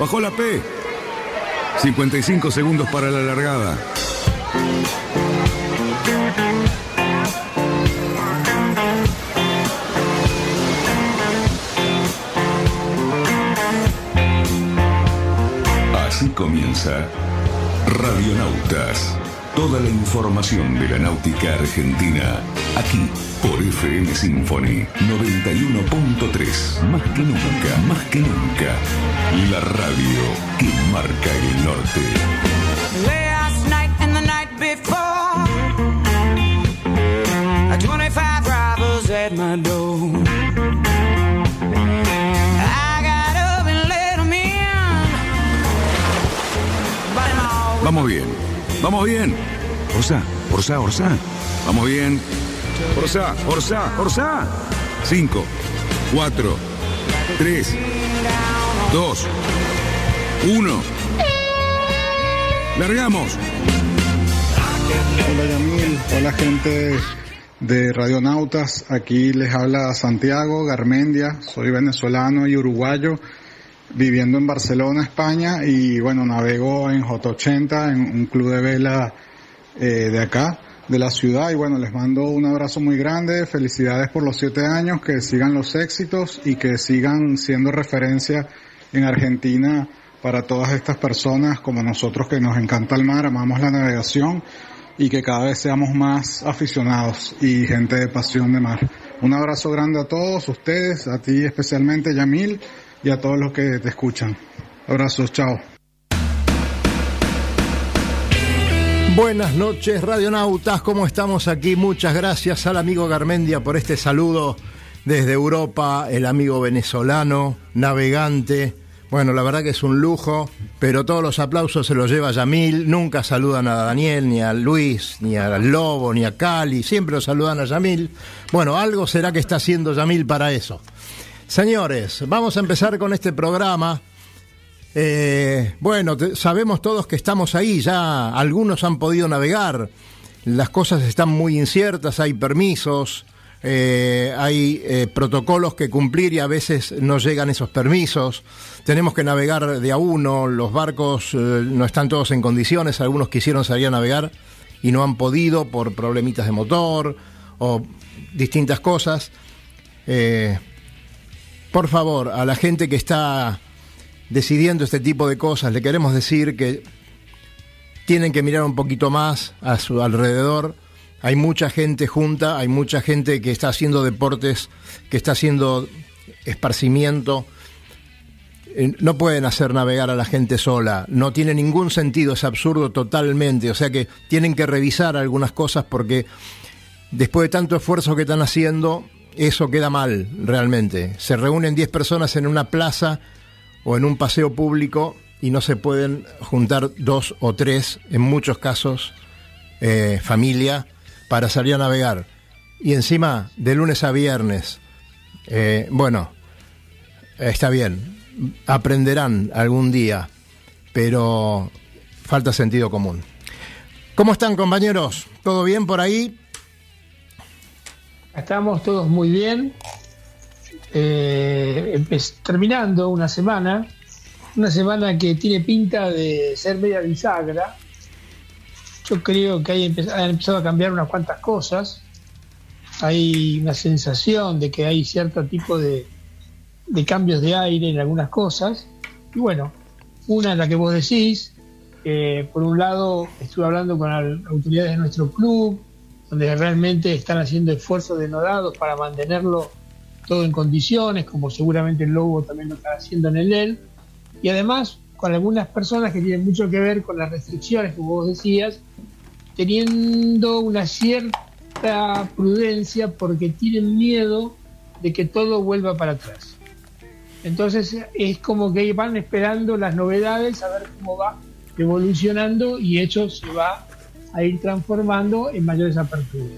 Bajó la P. 55 segundos para la largada. Así comienza Radionautas. Toda la información de la náutica argentina, aquí por FM Symphony 91.3. Más que nunca, más que nunca, la radio que marca el norte. Last night and the night before, 25 robbers at my door. I got up and let in. But I'm all Vamos bien, vamos bien. Orsá, Orsá, Orsá. Vamos bien. Orsá, Orsá, Orsá. 5, 4, 3, 2, 1. Largamos. Hola Yamil, hola gente de Radionautas, aquí les habla Santiago Garmendia, soy venezolano y uruguayo, viviendo en Barcelona, España, y bueno, navego en J80, en un club de vela eh, de acá, de la ciudad, y bueno, les mando un abrazo muy grande, felicidades por los siete años, que sigan los éxitos y que sigan siendo referencia en Argentina para todas estas personas como nosotros que nos encanta el mar, amamos la navegación y que cada vez seamos más aficionados y gente de pasión de mar. Un abrazo grande a todos ustedes, a ti especialmente Yamil y a todos los que te escuchan. Abrazos, chao. Buenas noches, radionautas, ¿cómo estamos aquí? Muchas gracias al amigo Garmendia por este saludo desde Europa, el amigo venezolano, navegante. Bueno, la verdad que es un lujo, pero todos los aplausos se los lleva Yamil. Nunca saludan a Daniel, ni a Luis, ni al Lobo, ni a Cali. Siempre lo saludan a Yamil. Bueno, algo será que está haciendo Yamil para eso. Señores, vamos a empezar con este programa. Eh, bueno, sabemos todos que estamos ahí, ya algunos han podido navegar, las cosas están muy inciertas, hay permisos, eh, hay eh, protocolos que cumplir y a veces no llegan esos permisos, tenemos que navegar de a uno, los barcos no están todos en condiciones, algunos quisieron salir a navegar y no han podido por problemitas de motor o distintas cosas. Por favor, a la gente que está decidiendo este tipo de cosas, le queremos decir que tienen que mirar un poquito más a su alrededor. Hay mucha gente junta, hay mucha gente que está haciendo deportes, que está haciendo esparcimiento. Eh, No pueden hacer navegar a la gente sola, no tiene ningún sentido, es absurdo totalmente. O sea que tienen que revisar algunas cosas porque después de tanto esfuerzo que están haciendo, eso queda mal realmente. Se reúnen 10 personas en una plaza o en un paseo público y no se pueden juntar dos o tres, en muchos casos, eh, familia, para salir a navegar. Y encima, de lunes a viernes, eh, bueno, está bien, aprenderán algún día, pero falta sentido común. ¿Cómo están compañeros? ¿Todo bien por ahí? Estamos todos muy bien. Eh, terminando una semana, una semana que tiene pinta de ser media bisagra. Yo creo que hay han empezado a cambiar unas cuantas cosas. Hay una sensación de que hay cierto tipo de, de cambios de aire en algunas cosas. Y bueno, una es la que vos decís. por un lado, estuve hablando con las autoridades de nuestro club, donde realmente están haciendo esfuerzos denodados para mantenerlo todo en condiciones, como seguramente el Lobo también lo está haciendo en el EL, y además con algunas personas que tienen mucho que ver con las restricciones, como vos decías, teniendo una cierta prudencia porque tienen miedo de que todo vuelva para atrás. Entonces es como que van esperando las novedades, a ver cómo va evolucionando y hecho se va a ir transformando en mayores aperturas.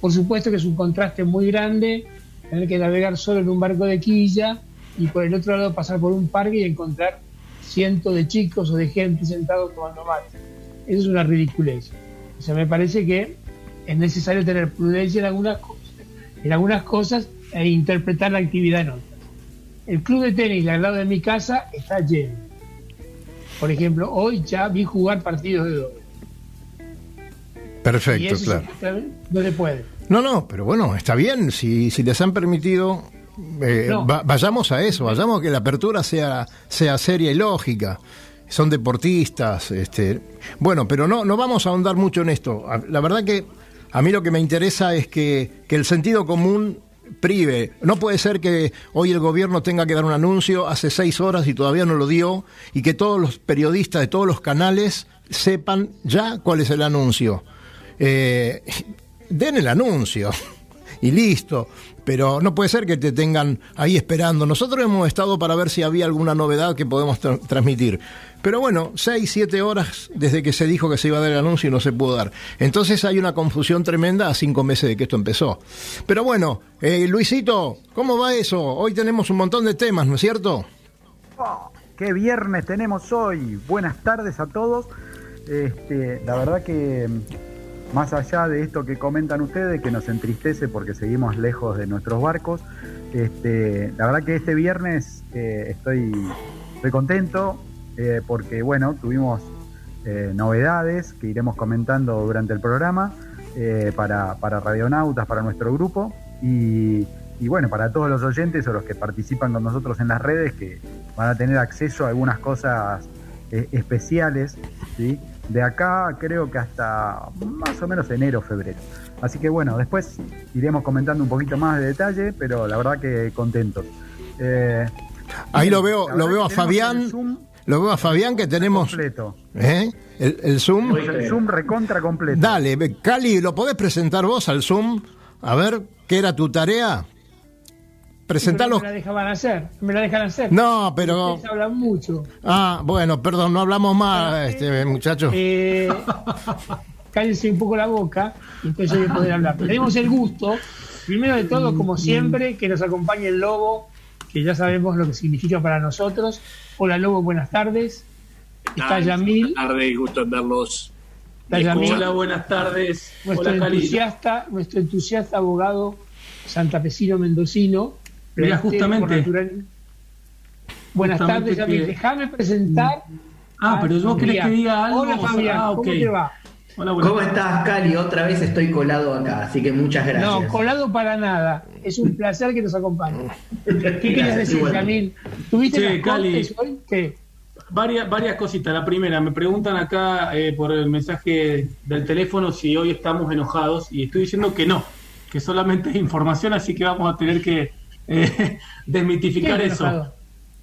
Por supuesto que es un contraste muy grande tener que navegar solo en un barco de quilla y por el otro lado pasar por un parque y encontrar cientos de chicos o de gente sentados tomando mate. Eso es una ridiculez. O sea, me parece que es necesario tener prudencia en algunas cosas, en algunas cosas e interpretar la actividad en otras. El club de tenis al lado de mi casa está lleno. por ejemplo, hoy ya vi jugar partidos de doble. Y Perfecto, eso claro. no se puede. No, no, pero bueno, está bien. Si, si les han permitido, eh, No. va- vayamos a eso, vayamos a que la apertura sea, sea seria y lógica. Son deportistas, este, bueno, pero no, no vamos a ahondar mucho en esto. La verdad que a mí lo que me interesa es que, que el sentido común prive. No puede ser que hoy el gobierno tenga que dar un anuncio hace seis horas y todavía no lo dio y que todos los periodistas de todos los canales sepan ya cuál es el anuncio. Eh, den el anuncio y listo. Pero no puede ser que te tengan ahí esperando. Nosotros hemos estado para ver si había alguna novedad que podemos tra- transmitir. Pero bueno, seis, siete horas desde que se dijo que se iba a dar el anuncio y no se pudo dar. Entonces hay una confusión tremenda a cinco meses de que esto empezó. Pero bueno, eh, Luisito, ¿cómo va eso? Hoy tenemos un montón de temas, ¿no es cierto? ¡Qué viernes tenemos hoy! Buenas tardes a todos. Este, la verdad que más allá de esto que comentan ustedes, que nos entristece porque seguimos lejos de nuestros barcos, este, la verdad que este viernes eh, estoy, estoy contento eh, porque bueno, tuvimos eh, novedades que iremos comentando durante el programa eh, para, para Radionautas, para nuestro grupo y, y bueno, para todos los oyentes o los que participan con nosotros en las redes que van a tener acceso a algunas cosas eh, especiales, ¿sí? De acá creo que hasta más o menos enero, febrero. Así que bueno, después iremos comentando un poquito más de detalle, pero la verdad que contentos. Eh, Ahí lo veo, lo veo a Fabián. Zoom Lo veo a Fabián que tenemos. completo. ¿eh? El, el Zoom. El Zoom recontra completo. Dale, Cali, ¿lo podés presentar vos al Zoom? A ver, ¿qué era tu tarea? Presentalo. No me la dejaban hacer, me la dejan hacer. No, pero. Ustedes hablan mucho. Ah, bueno, perdón, no hablamos más, este muchacho. Eh, cállense un poco la boca y entonces voy a poder hablar. Tenemos el gusto, primero de todo, como siempre, que nos acompañe el Lobo, que ya sabemos lo que significa para nosotros. Hola Lobo, buenas tardes. Está Yamil, Buenas tardes, gusto en verlos. está Yamil, Hola, buenas tardes. nuestro Hola, entusiasta, nuestro entusiasta abogado santafesino mendocino. Mira, Este, justamente. natural- Buenas Justamente tardes, que- Déjame presentar. Ah, pero vos querés que diga algo. Hola Fabián, ah, ok. ¿cómo te va? Hola, ¿Cómo estás, Cali? Otra vez estoy colado acá, así que muchas gracias. No, colado para nada. Es un placer que nos acompañe. ¿Qué querías decir. Yamil? ¿Tuviste las Cali. hoy? ¿Qué? Varias, varias cositas. La primera, me preguntan acá eh, por el mensaje del teléfono si hoy estamos enojados y estoy diciendo que no, que solamente es información, así que vamos a tener que eh, desmitificar ¿Quién eso.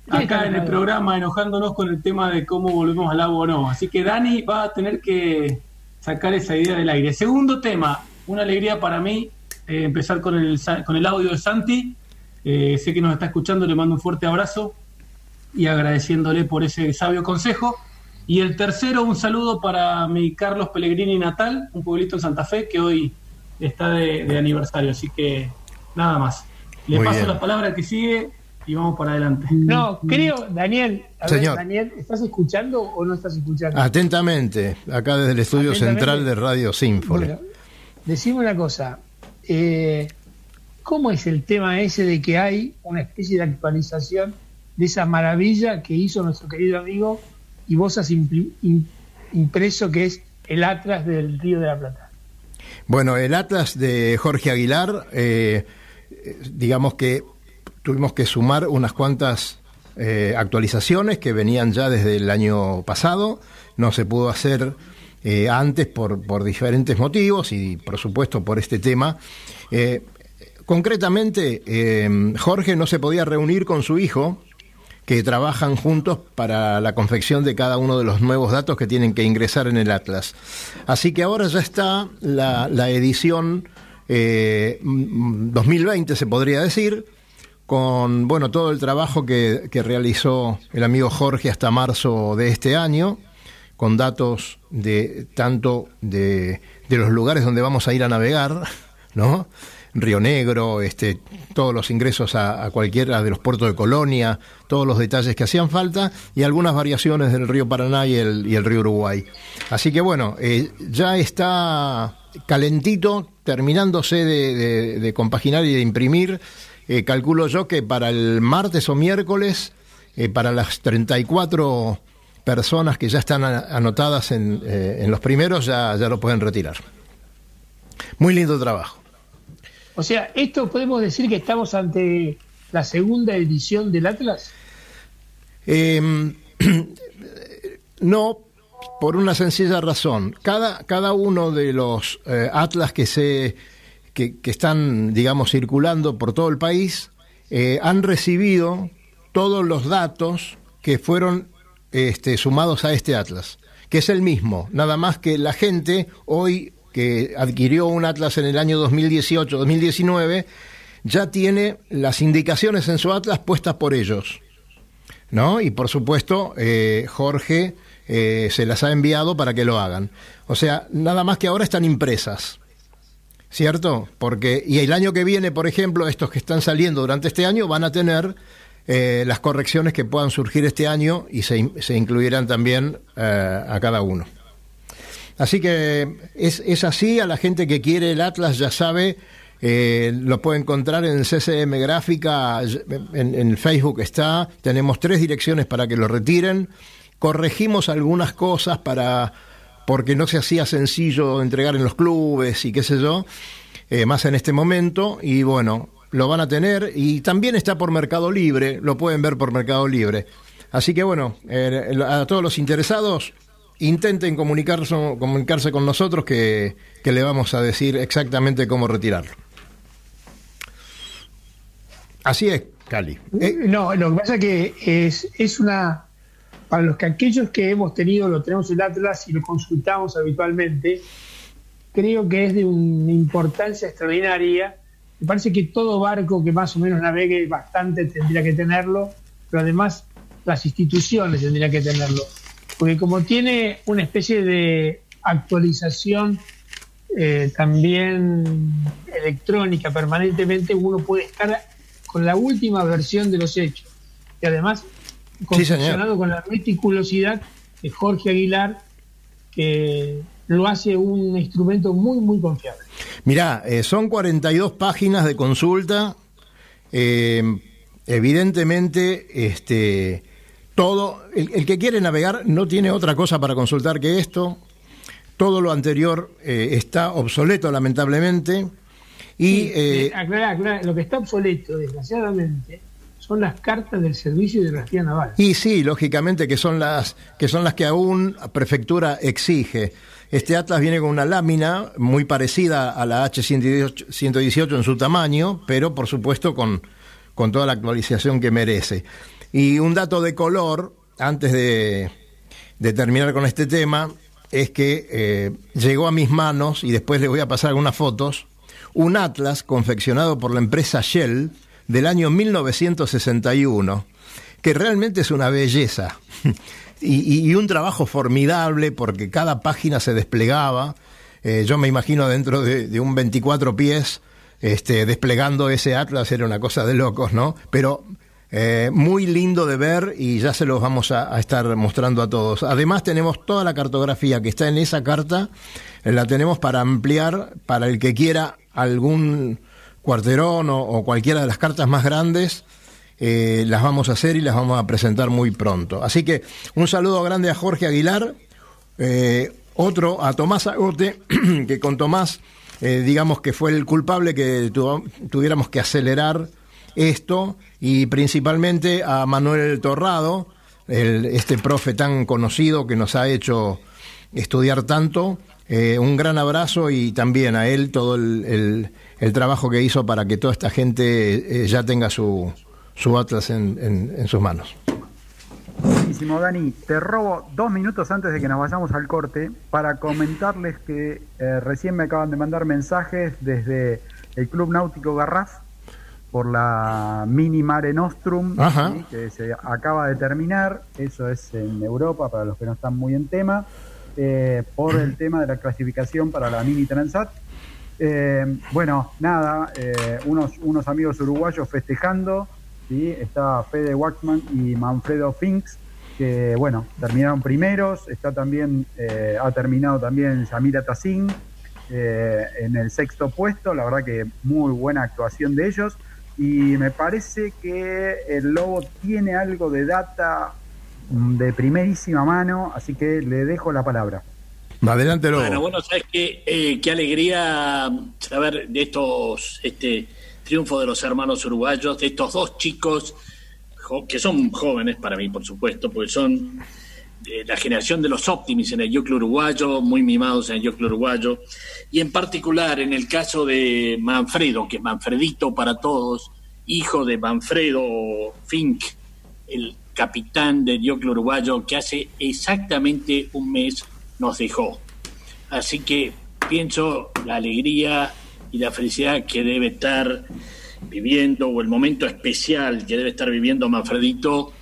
Acá en el programa enojándonos con el tema de cómo volvemos al agua o no. Así que Dani va a tener que sacar esa idea del aire. Segundo tema, una alegría para mí eh, empezar con el, con el audio de Santi. Eh, sé que nos está escuchando, le mando un fuerte abrazo y agradeciéndole por ese sabio consejo. Y el tercero, un saludo para mi Carlos Pellegrini natal, un pueblito en Santa Fe que hoy está de, de aniversario. Así que nada más. Le Muy paso bien. la palabra al que sigue y vamos para adelante. No, creo, Daniel, a ver, Señor. Daniel, ¿estás escuchando o no estás escuchando? Atentamente, acá desde el estudio central de Radio Symphony. Bueno, decime una cosa. eh, ¿Cómo es el tema ese de que hay una especie de actualización de esa maravilla que hizo nuestro querido amigo y vos has impreso que es el Atlas del Río de la Plata? Bueno, el Atlas de Jorge Aguilar, eh, eh, digamos que tuvimos que sumar unas cuantas eh, actualizaciones que venían ya desde el año pasado, no se pudo hacer eh, antes por, por diferentes motivos y por supuesto por este tema. Concretamente, Jorge no se podía reunir con su hijo, que trabajan juntos para la confección de cada uno de los nuevos datos que tienen que ingresar en el Atlas. Así que ahora ya está la, la edición eh, mm, 2020, se podría decir, con bueno todo el trabajo que, que realizó el amigo Jorge hasta marzo de este año, con datos de tanto de, de los lugares donde vamos a ir a navegar, ¿no? Río Negro, este, todos los ingresos a, a cualquiera de los puertos de Colonia, todos los detalles que hacían falta y algunas variaciones del río Paraná y el, y el río Uruguay. Así que bueno, eh, ya está calentito, terminándose de, de- de compaginar y de imprimir. Eh, calculo yo que para el martes o miércoles, eh, para las 34 personas que ya están anotadas en, eh, en los primeros ya, ya lo pueden retirar. Muy lindo trabajo. O sea, esto podemos decir que estamos ante la segunda edición del Atlas. Eh, no, por una sencilla razón. Cada, cada uno de los eh, atlas que se que, están, digamos, circulando por todo el país eh, han recibido todos los datos que fueron este, sumados a este atlas, que es el mismo, nada más que la gente hoy que adquirió un atlas en el año 2018-2019 ya tiene las indicaciones en su atlas puestas por ellos. ¿No? Y por supuesto, eh, Jorge eh, se las ha enviado para que lo hagan. O sea, nada más que ahora están impresas. ¿Cierto? Porque, y el año que viene, por ejemplo, estos que están saliendo durante este año van a tener eh, las correcciones que puedan surgir este año y se, incluirán también eh, a cada uno. Así que es, es, así, a la gente que quiere el Atlas ya sabe, lo puede encontrar en CCM Gráfica, en Facebook está, tenemos tres direcciones para que lo retiren corregimos algunas cosas para porque no se hacía sencillo entregar en los clubes y qué sé yo, eh, más en este momento, y bueno, lo van a tener y también está por Mercado Libre, lo pueden ver por Mercado Libre. Así que bueno, eh, a todos los interesados, intenten comunicarse, comunicarse con nosotros que, que le vamos a decir exactamente cómo retirarlo. Así es, Cali. No, lo que pasa es que es, es una para los que aquellos que hemos tenido, lo tenemos el Atlas y lo consultamos habitualmente, creo que es de una importancia extraordinaria. Me parece que todo barco que más o menos navegue bastante tendría que tenerlo, pero además las instituciones tendrían que tenerlo. Porque como tiene una especie de actualización eh, también electrónica permanentemente, uno puede estar con la última versión de los hechos. Y además sí, con la meticulosidad de Jorge Aguilar, que lo hace un instrumento muy, muy confiable. Mirá, eh, son 42 páginas de consulta. Eh, evidentemente, este, todo, el, el, que quiere navegar no tiene otra cosa para consultar que esto. Todo lo anterior eh, está obsoleto, lamentablemente. Y, sí, eh, aclara, aclara, lo que está obsoleto, desgraciadamente, son las cartas del servicio de energía naval. Y sí, lógicamente que son las que son las que aún la prefectura exige. Este atlas viene con una lámina muy parecida a la H118 en su tamaño, pero por supuesto con, con toda la actualización que merece. Y un dato de color, antes de, de terminar con este tema, es que eh, llegó a mis manos, y después les voy a pasar algunas fotos, un atlas confeccionado por la empresa Shell, del año 1961, que realmente es una belleza y, un trabajo formidable porque cada página se desplegaba. Eh, yo me imagino dentro de, un 24 pies este, desplegando ese atlas, era una cosa de locos, ¿no? Pero eh, muy lindo de ver y ya se los vamos a, estar mostrando a todos. Además tenemos toda la cartografía que está en esa carta, la tenemos para ampliar para el que quiera algún cuarterón o, cualquiera de las cartas más grandes, eh, las vamos a hacer y las vamos a presentar muy pronto. Así que un saludo grande a Jorge Aguilar, eh, otro a Tomás Agote, que con Tomás, eh, digamos que fue el culpable que tu, tuviéramos que acelerar esto, y principalmente a Manuel Torrado, este profe tan conocido que nos ha hecho estudiar tanto. Eh, un gran abrazo y también a él todo el, el, el, trabajo que hizo para que toda esta gente eh, ya tenga su, su atlas en, en, en, sus manos. Buenísimo, Dani. Te robo dos minutos antes de que nos vayamos al corte para comentarles que eh, recién me acaban de mandar mensajes desde el Club Náutico Garraf por la Mini Mare Nostrum, ¿sí? que se acaba de terminar. Eso es en Europa, para los que no están muy en tema eh, por el tema de la clasificación para la Mini Transat. Eh, bueno, nada, eh, unos, unos amigos uruguayos festejando, ¿sí? está Fede Waxman y Manfredo Finks, que bueno, terminaron primeros, está también, ha terminado también Yamira Tassin en el sexto puesto, la verdad que muy buena actuación de ellos, y me parece que el Lobo tiene algo de data de primerísima mano, así que le dejo la palabra. Adelante, luego. Bueno, bueno, sabes qué, eh, qué alegría saber de estos, este triunfo de los hermanos uruguayos, de estos dos chicos que son jóvenes para mí, por supuesto, porque son de la generación de los Optimis en el Yoclo uruguayo, muy mimados en el Yoclo uruguayo, y en particular en el caso de Manfredo, que es Manfredito para todos, hijo de Manfredo Fink, el capitán del Yoclo uruguayo, que hace exactamente un mes nos dejó. Así que pienso la alegría y la felicidad que debe estar viviendo, o el momento especial que debe estar viviendo Manfredito,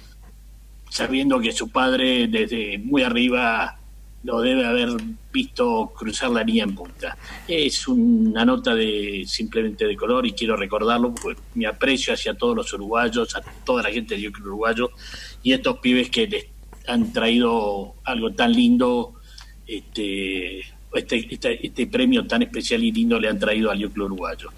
sabiendo que su padre desde muy arriba lo debe haber visto cruzar la línea en punta. Es una nota de simplemente de color y quiero recordarlo porque mi aprecio hacia todos los uruguayos, a toda la gente del uruguayo y estos pibes que les han traído algo tan lindo, este, este, este, este premio tan especial y lindo le han traído al Yoclo uruguayo.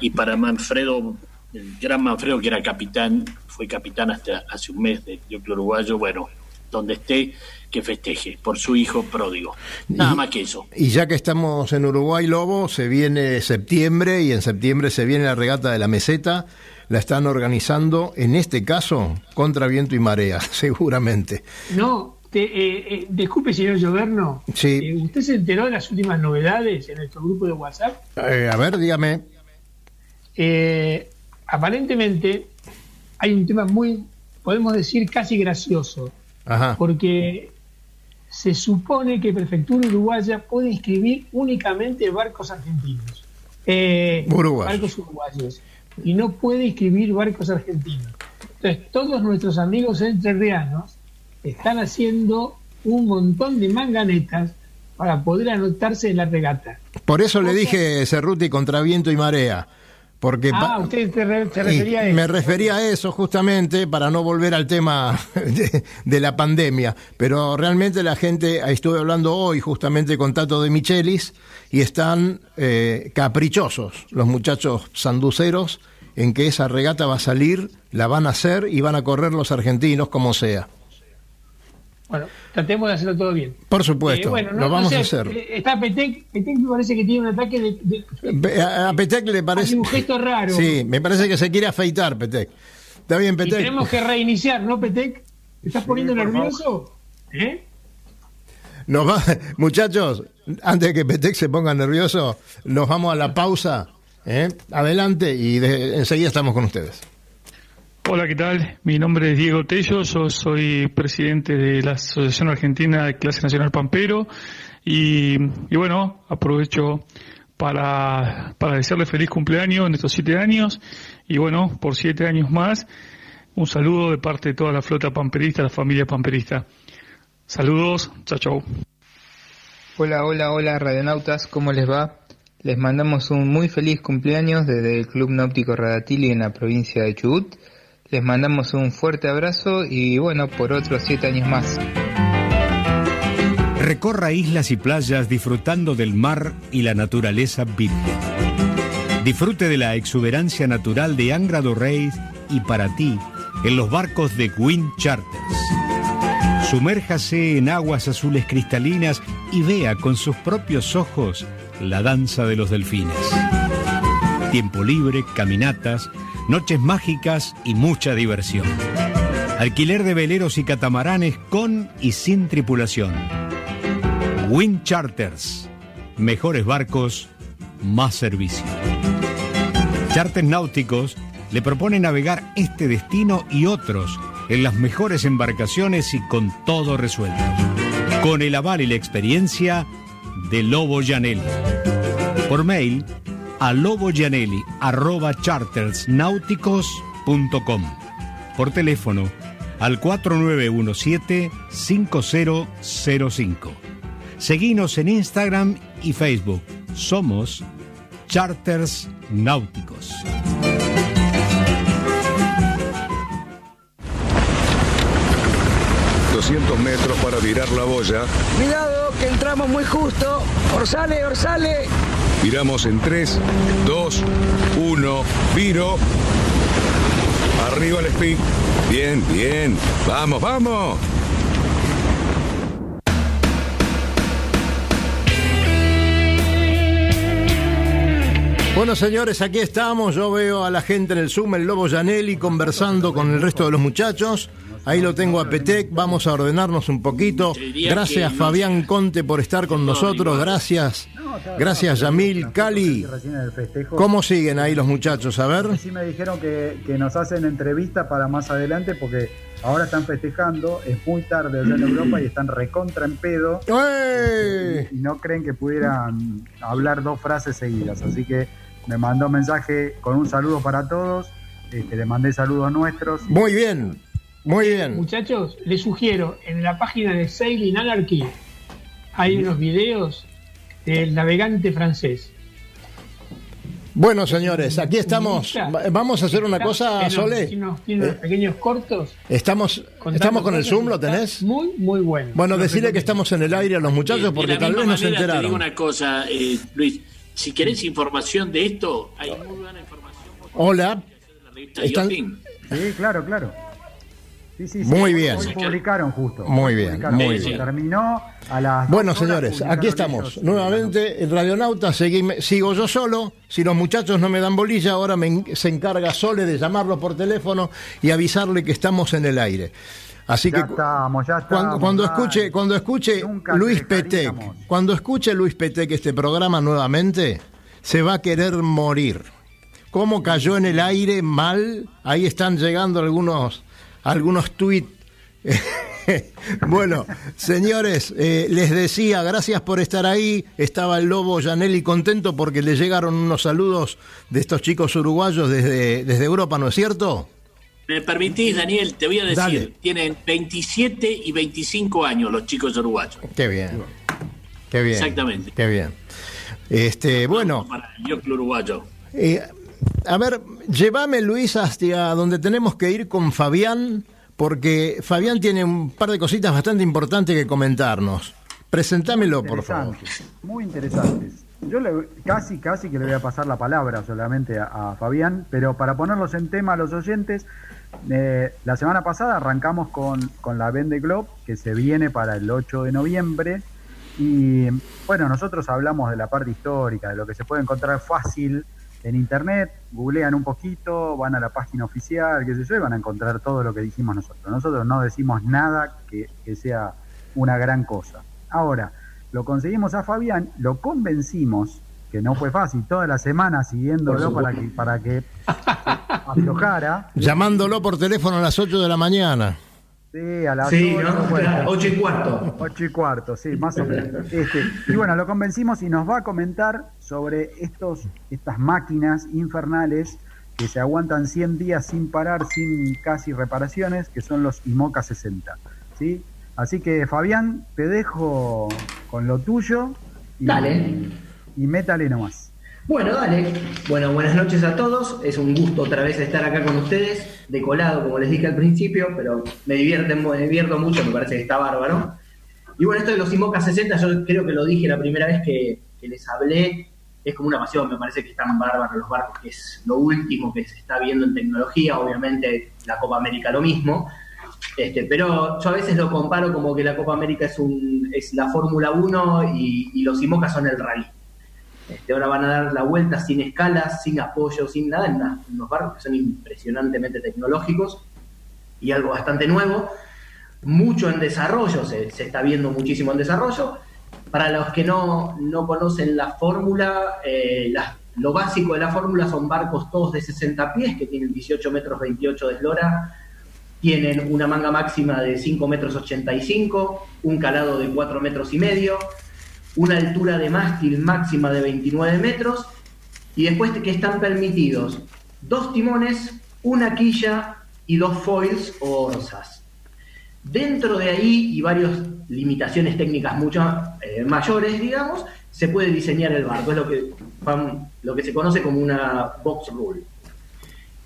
Y para Manfredo, el gran Manfredo que era capitán, fue capitán hasta hace un mes del Yoclo uruguayo, bueno, donde esté, que festeje por su hijo pródigo. Nada Y- más que eso. Y ya que estamos en Uruguay, Lobo, se viene septiembre y en septiembre se viene la regata de la meseta. La están organizando, en este caso, contra viento y marea, seguramente. No, te, eh, eh, disculpe, señor Lloverno. Sí. Eh, ¿Usted se enteró de las últimas novedades en nuestro grupo de WhatsApp? Eh, a ver, dígame. Aparentemente hay un tema muy, podemos decir, casi gracioso, Ajá. porque se supone que Prefectura Uruguaya puede inscribir únicamente barcos argentinos. Eh, Uruguayos. Barcos uruguayos. Y no puede inscribir barcos argentinos. Entonces, todos nuestros amigos entrerrianos están haciendo un montón de manganetas para poder anotarse en la regata. Por eso le dije Cerruti contra viento y marea. Porque Ah, usted se, re- se y refería a eso. me refería a eso justamente para no volver al tema de, de la pandemia. Pero realmente la gente, ahí estuve hablando hoy justamente con Tato de Michelis y están eh, caprichosos los muchachos sanduceros en que esa regata va a salir, la van a hacer y van a correr los argentinos como sea. Bueno, tratemos de hacerlo todo bien. Por supuesto, Eh, bueno, no- lo no vamos sé, a hacer. eh, Está Petec, Petec me parece que tiene un ataque de... A a Petec le parece. Un gesto raro. Sí, me parece que se quiere afeitar, Petec. Está bien, y Petec. tenemos que reiniciar, ¿no, Petec? ¿Te estás poniendo nervioso? ¿Eh? Nos va, muchachos, antes de que Petec se ponga nervioso, nos vamos a la pausa. ¿Eh? Adelante y de- enseguida estamos con ustedes. Hola, ¿qué tal? Mi nombre es Diego Tello, yo soy presidente de la Asociación Argentina de Clase Nacional Pampero y, y bueno, aprovecho para, para desearle feliz cumpleaños en estos siete años y bueno, por siete años más, un saludo de parte de toda la flota pamperista, la familia pamperista. Saludos, chao, chao. Hola, hola, hola, radionautas, ¿cómo les va? Les mandamos un muy feliz cumpleaños desde el Club Náutico Radatili en la provincia de Chubut. Les mandamos un fuerte abrazo y bueno, por otros siete años más. Recorra islas y playas disfrutando del mar y la naturaleza virgen. Disfrute de la exuberancia natural de Angra do Reis y para ti en los barcos de Wind Charters. Sumérjase en aguas azules cristalinas y vea con sus propios ojos la danza de los delfines. Tiempo libre, caminatas, noches mágicas y mucha diversión. Alquiler de veleros y catamaranes con y sin tripulación. Wind Charters. Mejores barcos, más servicio. Charters náuticos le propone navegar este destino y otros en las mejores embarcaciones y con todo resuelto. Con el aval y la experiencia de Lobo Janelli. Por mail a loboyanelli.chartersnáuticos.com. Por teléfono al 4917-5005. Seguinos en Instagram y Facebook. Somos Charters Náuticos. ...200 metros para virar la boya. Cuidado, que entramos muy justo. Orsale, orsale. Viramos en 3, 2, 1, viro. Arriba el speed. Bien, bien. Vamos, vamos. Bueno, señores, aquí estamos. Yo veo a la gente en el Zoom, el Lobo Janelli, conversando con el resto de los muchachos. Ahí lo tengo a Petec. Vamos a ordenarnos un poquito. Gracias, Fabián Conte, por estar con nosotros. Gracias. Gracias, Yamil, Cali. ¿Cómo siguen ahí los muchachos? A ver. Sí me dijeron que, que nos hacen entrevista para más adelante porque ahora están festejando, es muy tarde allá en Europa y están recontra en pedo. ¡Eh! Y, y no creen que pudieran hablar dos frases seguidas. Así que me mandó un mensaje con un saludo para todos. Este, le mandé saludos nuestros. Muy bien, muy bien. Muchachos, les sugiero en la página de Sailing Anarchy hay unos videos del navegante francés. Bueno, señores, aquí estamos. Va- Vamos a hacer una cosa, Sole. Unos, unos Eh, pequeños cortos. Estamos, estamos con el Zoom, ¿lo tenés? Muy, muy bueno. Bueno, decirle que estamos en el aire a los muchachos porque tal vez no se manera, Te enteraron. digo una cosa, eh, Luis. Si querés información de esto, hay muy buena información Hola. la Están-. Sí, claro, claro. Sí, sí, sí. Muy bien. Hoy publicaron justo. Muy bien, publicaron muy justo. bien. Terminó a las. Bueno, señores, aquí estamos. ellos. Nuevamente, en Radionauta seguime- sigo yo solo. Si los muchachos no me dan bolilla, ahora me se encarga Sole de llamarlo por teléfono y avisarle que estamos en el aire. Así Ya que estamos, ya estamos. cuando, cuando escuche, cuando escuche Nunca Luis Petec, cuando escuche Luis Petec este programa nuevamente, se va a querer morir. ¿Cómo cayó en el aire mal? Ahí están llegando algunos, algunos tweets. bueno, señores, eh, les decía, gracias por estar ahí. Estaba el Lobo Janelli contento porque le llegaron unos saludos de estos chicos uruguayos desde, desde Europa, ¿no es cierto? ¿Me permitís, Daniel? Te voy a decir, Dale. tienen 27 y 25 años los chicos uruguayos. Qué bien. Qué bien. Exactamente. Qué bien. Este, bueno, Para el Yoclo uruguayo. eh, a ver, llévame Luis hacia donde tenemos que ir con Fabián, porque Fabián tiene un par de cositas bastante importantes que comentarnos. Presentámelo, por favor. Muy interesantes. Yo le- casi, casi que le voy a pasar la palabra solamente a, a Fabián, pero para ponerlos en tema a los oyentes, eh, la semana pasada arrancamos con, con la Vende Globe, que se viene para el 8 de noviembre. Y bueno, nosotros hablamos de la parte histórica, de lo que se puede encontrar fácil en internet, googlean un poquito, van a la página oficial, qué sé yo, y van a encontrar todo lo que dijimos nosotros. Nosotros no decimos nada que, que sea una gran cosa. Ahora, lo conseguimos a Fabián, lo convencimos, que no fue fácil, toda la semana siguiéndolo para que, para que aflojara. Llamándolo por teléfono a las 8 de la mañana. Sí, a las Sí, ocho, ¿no? bueno. Claro, ocho y cuarto. Ocho y cuarto, sí, más o menos. Este, y bueno, lo convencimos y nos va a comentar sobre estos, estas máquinas infernales que se aguantan 100 días sin parar, sin casi reparaciones, que son los IMOCA 60. ¿sí? Así que Fabián, te dejo con lo tuyo y, Dale. Y métale nomás. Bueno, dale. Bueno, buenas noches a todos. Es un gusto otra vez estar acá con ustedes, de colado, como les dije al principio, pero me, divierte, me divierto mucho, me parece que está bárbaro. Y bueno, esto de los IMOCA 60, yo creo que lo dije la primera vez que, les hablé, es como una pasión, me parece que están bárbaros los barcos, que es lo último que se está viendo en tecnología, obviamente la Copa América lo mismo. Este, pero yo a veces lo comparo como que la Copa América es, un, es la Fórmula 1 y, y los IMOCA son el rally. Este, ahora van a dar la vuelta sin escalas, sin apoyo, sin nada, en unos barcos que son impresionantemente tecnológicos y algo bastante nuevo. Mucho en desarrollo, se, está viendo muchísimo en desarrollo. Para los que no, no conocen la fórmula, eh, lo básico de la fórmula son barcos todos de 60 pies que tienen 18 metros 28 de eslora, tienen una manga máxima de 5 metros 85, un calado de 4 metros y medio, una altura de mástil máxima de 29 metros y después que están permitidos dos timones, una quilla y dos foils o orzas. Dentro de ahí y varias limitaciones técnicas mucho eh, mayores, digamos, se puede diseñar el barco. Es lo que, lo que se conoce como una box rule.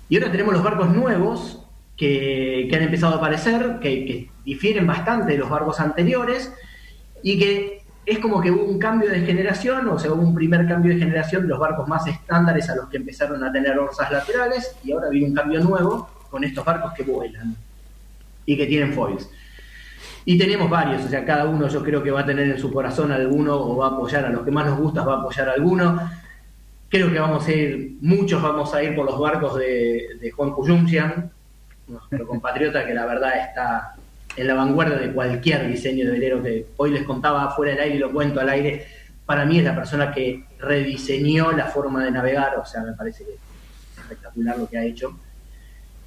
Y ahora tenemos los barcos nuevos que, que han empezado a aparecer, que difieren bastante de los barcos anteriores y que es como que hubo un cambio de generación, o sea, hubo un primer cambio de generación de los barcos más estándares a los que empezaron a tener orzas laterales y ahora viene un cambio nuevo con estos barcos que vuelan y que tienen foils. Y tenemos varios, o sea, cada uno yo creo que va a tener en su corazón alguno o va a apoyar a los que más nos gusta, va a apoyar a alguno. Creo que vamos a ir, muchos vamos a ir por los barcos de, de Juan Cuyumcian, nuestro compatriota que la verdad está en la vanguardia de cualquier diseño de velero que hoy les contaba fuera del aire y lo cuento al aire. Para mí es la persona que rediseñó la forma de navegar, o sea, me parece que es espectacular lo que ha hecho.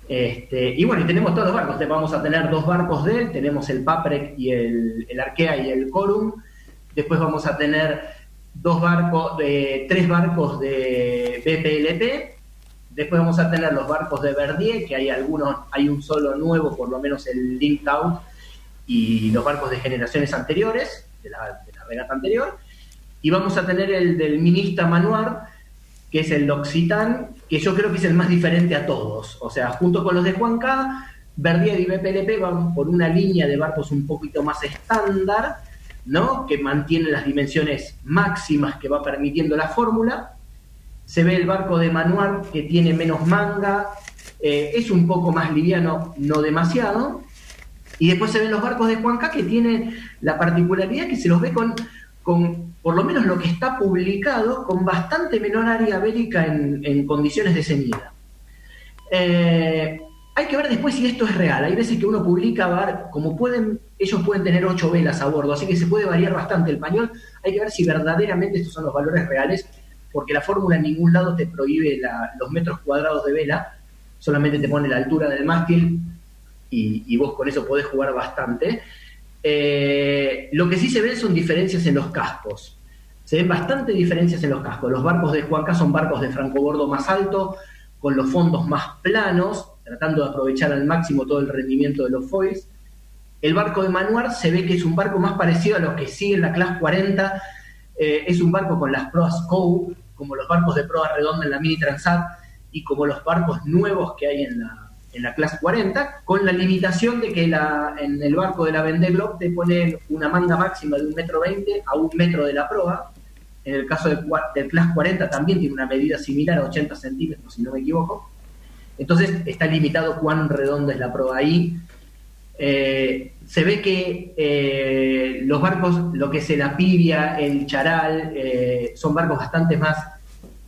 Este, y bueno, y tenemos todos los barcos, vamos a tener dos barcos de él, tenemos el Paprec y el, el Arkea y el Corum, después vamos a tener dos barcos, de, tres barcos de BPLP, después vamos a tener los barcos de Verdier, que hay algunos, hay un solo nuevo, por lo menos el Linked Out, y los barcos de generaciones anteriores, de la, de la regata anterior, y vamos a tener el del Minista Manuar, que es el L'Occitan, que yo creo que es el más diferente a todos. O sea, junto con los de Juan K, Verdier y BPLP van por una línea de barcos un poquito más estándar, ¿no? que mantiene las dimensiones máximas que va permitiendo la fórmula. Se ve el barco de Manuar que tiene menos manga, eh, es un poco más liviano, no demasiado. Y después se ven los barcos de Juan K que tienen la particularidad que se los ve con con, por lo menos lo que está publicado, con bastante menor área bélica en, condiciones de ceñida. Eh, hay que ver después si esto es real. Hay veces que uno publica, como pueden, ellos pueden tener ocho velas a bordo, así que se puede variar bastante el pañol. Hay que ver si verdaderamente estos son los valores reales, porque la fórmula en ningún lado te prohíbe los metros cuadrados de vela, solamente te pone la altura del mástil y, vos con eso podés jugar bastante. Eh, lo que sí se ven son diferencias en los cascos. Se ven bastante diferencias en los cascos. Los barcos de Juanca son barcos de francobordo más alto, con los fondos más planos, tratando de aprovechar al máximo todo el rendimiento de los foils. El barco de Manuar se ve que es un barco más parecido a los que siguen la Class 40. Eh, es un barco con las proas Cove, como los barcos de proa redonda en la Mini Transat y como los barcos nuevos que hay en la, en la clase 40, con la limitación de que la, en el barco de la Vendée Globe te ponen una manga máxima de un metro veinte a un metro de la proa. En el caso del Class 40 también tiene una medida similar a 80 centímetros, si no me equivoco. Entonces está limitado cuán redonda es la proa ahí. Eh, se ve que eh, los barcos, lo que es el Apivia, el Charal, eh, son barcos bastante más,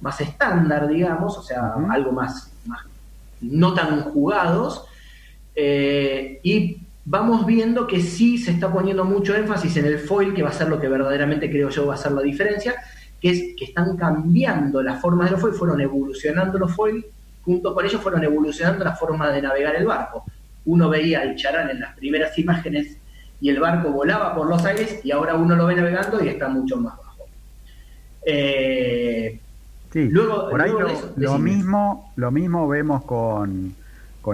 más estándar, digamos, o sea, algo más, más no tan jugados. Eh, y vamos viendo que sí se está poniendo mucho énfasis en el foil, que va a ser lo que verdaderamente creo yo va a ser la diferencia, que es que están cambiando las formas de los foil, fueron evolucionando los foil, junto con ellos fueron evolucionando la forma de navegar el barco. Uno veía el charán en las primeras imágenes y el barco volaba por los aires y ahora uno lo ve navegando y está mucho más bajo. Eh, Sí, luego, por ahí lo, mismo, lo mismo vemos con,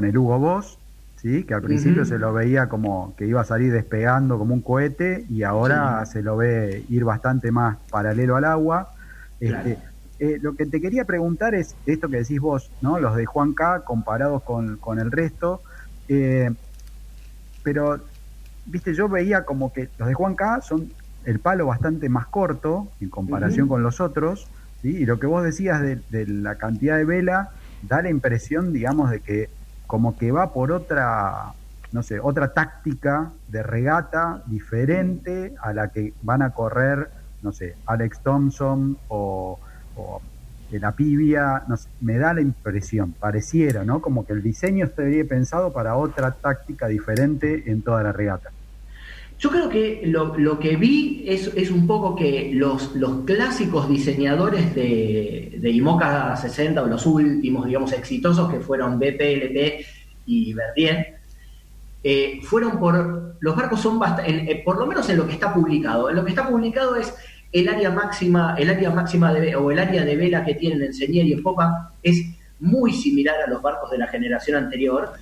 el Hugo Boss, ¿sí? que al principio se lo veía como que iba a salir despegando como un cohete y ahora se lo ve ir bastante más paralelo al agua. Este, eh, lo que te quería preguntar es esto que decís vos, ¿no? los de Juan K comparados con, el resto, eh, pero, viste, yo veía como que los de Juan K son el palo bastante más corto en comparación con los otros. Y lo que vos decías de, la cantidad de vela da la impresión, digamos, de que como que va por otra, no sé, otra táctica de regata diferente a la que van a correr, no sé, Alex Thompson o, o la Pibia, no me da la impresión, pareciera, ¿no? Como que el diseño estaría pensado para otra táctica diferente en toda la regata. Yo creo que lo, que vi es, es, un poco que los, los clásicos diseñadores de, de, IMOCA 60 o los últimos, digamos, exitosos que fueron BP, y Verdier, eh, fueron por. Los barcos son bastante. Eh, por lo menos en lo que está publicado. En lo que está publicado es el área máxima, el área máxima de, o el área de vela que tienen en señal y en popa es muy similar a los barcos de la generación anterior.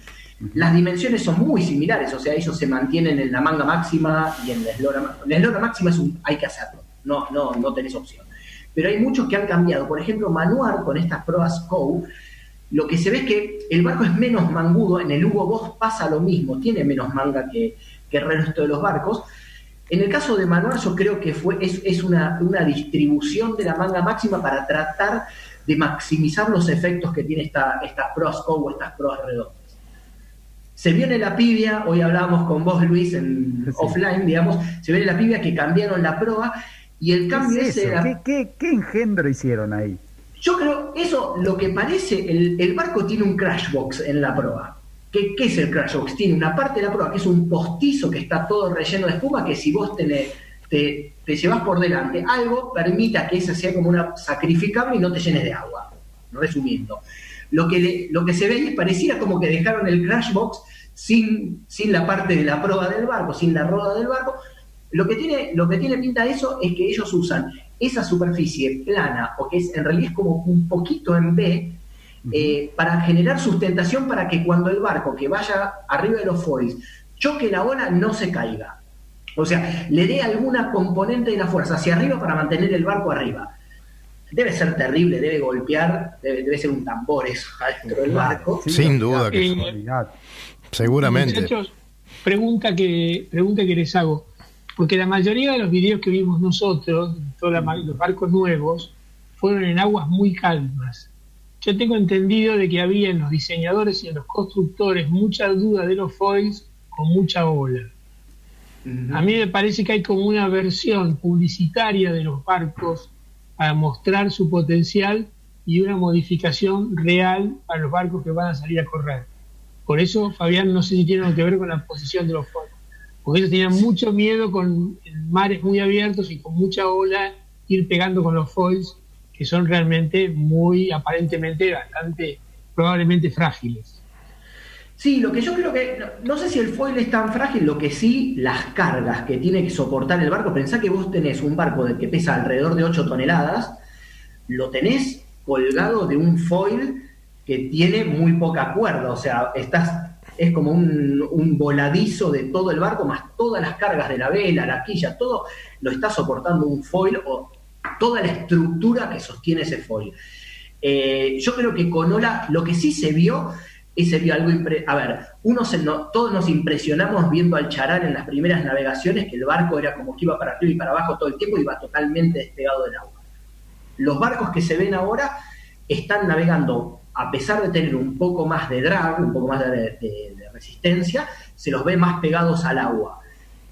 Las dimensiones son muy similares, o sea, ellos se mantienen en la manga máxima y en la eslora, la eslora máxima es un, hay que hacerlo, no, no, no tenés opción. Pero hay muchos que han cambiado. Por ejemplo, Manuar con estas proas COU, lo que se ve es que el barco es menos mangudo, en el Hugo Boss pasa lo mismo, tiene menos manga que, el resto de los barcos. En el caso de Manuar yo creo que fue, es, una, una, distribución de la manga máxima para tratar de maximizar los efectos que tiene esta, estas proas COU, estas proas redondas. Se viene la pibia, hoy hablábamos con vos, Luis, en offline, digamos, se viene la pibia que cambiaron la proa y el cambio es ese ¿Qué, qué, engendro hicieron ahí? Yo creo, eso lo que parece, el, el barco tiene un crash box en la proa. ¿Qué, ¿Qué, es el crash box? Tiene una parte de la proa que es un postizo que está todo relleno de espuma, que si vos te, te, te llevas por delante, algo permita que esa sea como una sacrificable y no te llenes de agua. Resumiendo. Lo que, lo que se ve ahí pareciera como que dejaron el crash box sin, sin la parte de la proa del barco, sin la roda del barco. Lo que tiene, lo que tiene pinta de eso es que ellos usan esa superficie plana, o que es, en realidad es como un poquito en B, eh, para generar sustentación para que cuando el barco que vaya arriba de los foils choque la ola no se caiga. O sea, le dé alguna componente de la fuerza hacia arriba para mantener el barco arriba. Debe ser terrible, debe golpear, debe, debe ser un tambor eso adentro del barco. Sin duda que Eh, Seguramente. Muchachos, pregunta que, pregunta que les hago. Porque la mayoría de los videos que vimos nosotros, todos los barcos nuevos, fueron en aguas muy calmas. Yo tengo entendido de que había en los diseñadores y en los constructores mucha duda de los foils con mucha ola. A mí me parece que hay como una versión publicitaria de los barcos para mostrar su potencial y una modificación real para los barcos que van a salir a correr. Por eso, Fabián, no sé si tiene algo que ver con la posición de los foils. Porque ellos tenían mucho miedo con mares muy abiertos y con mucha ola ir pegando con los foils, que son realmente muy, aparentemente, bastante, probablemente frágiles. Sí, lo que yo creo que, no, sé si el foil es tan frágil, lo que sí, las cargas que tiene que soportar el barco, pensá que vos tenés un barco de que pesa alrededor de 8 toneladas, lo tenés colgado de un foil que tiene muy poca cuerda, o sea, estás, es como un, un voladizo de todo el barco, más todas las cargas de la vela, la quilla, todo lo está soportando un foil o toda la estructura que sostiene ese foil. Eh, yo creo que con Ola lo que sí se vio es se vio algo impre a ver, uno todos nos impresionamos viendo al Charal en las primeras navegaciones que el barco era como que iba para arriba y para abajo todo el tiempo y iba totalmente despegado del agua. Los barcos que se ven ahora están navegando, a pesar de tener un poco más de drag, un poco más de, resistencia, se los ve más pegados al agua.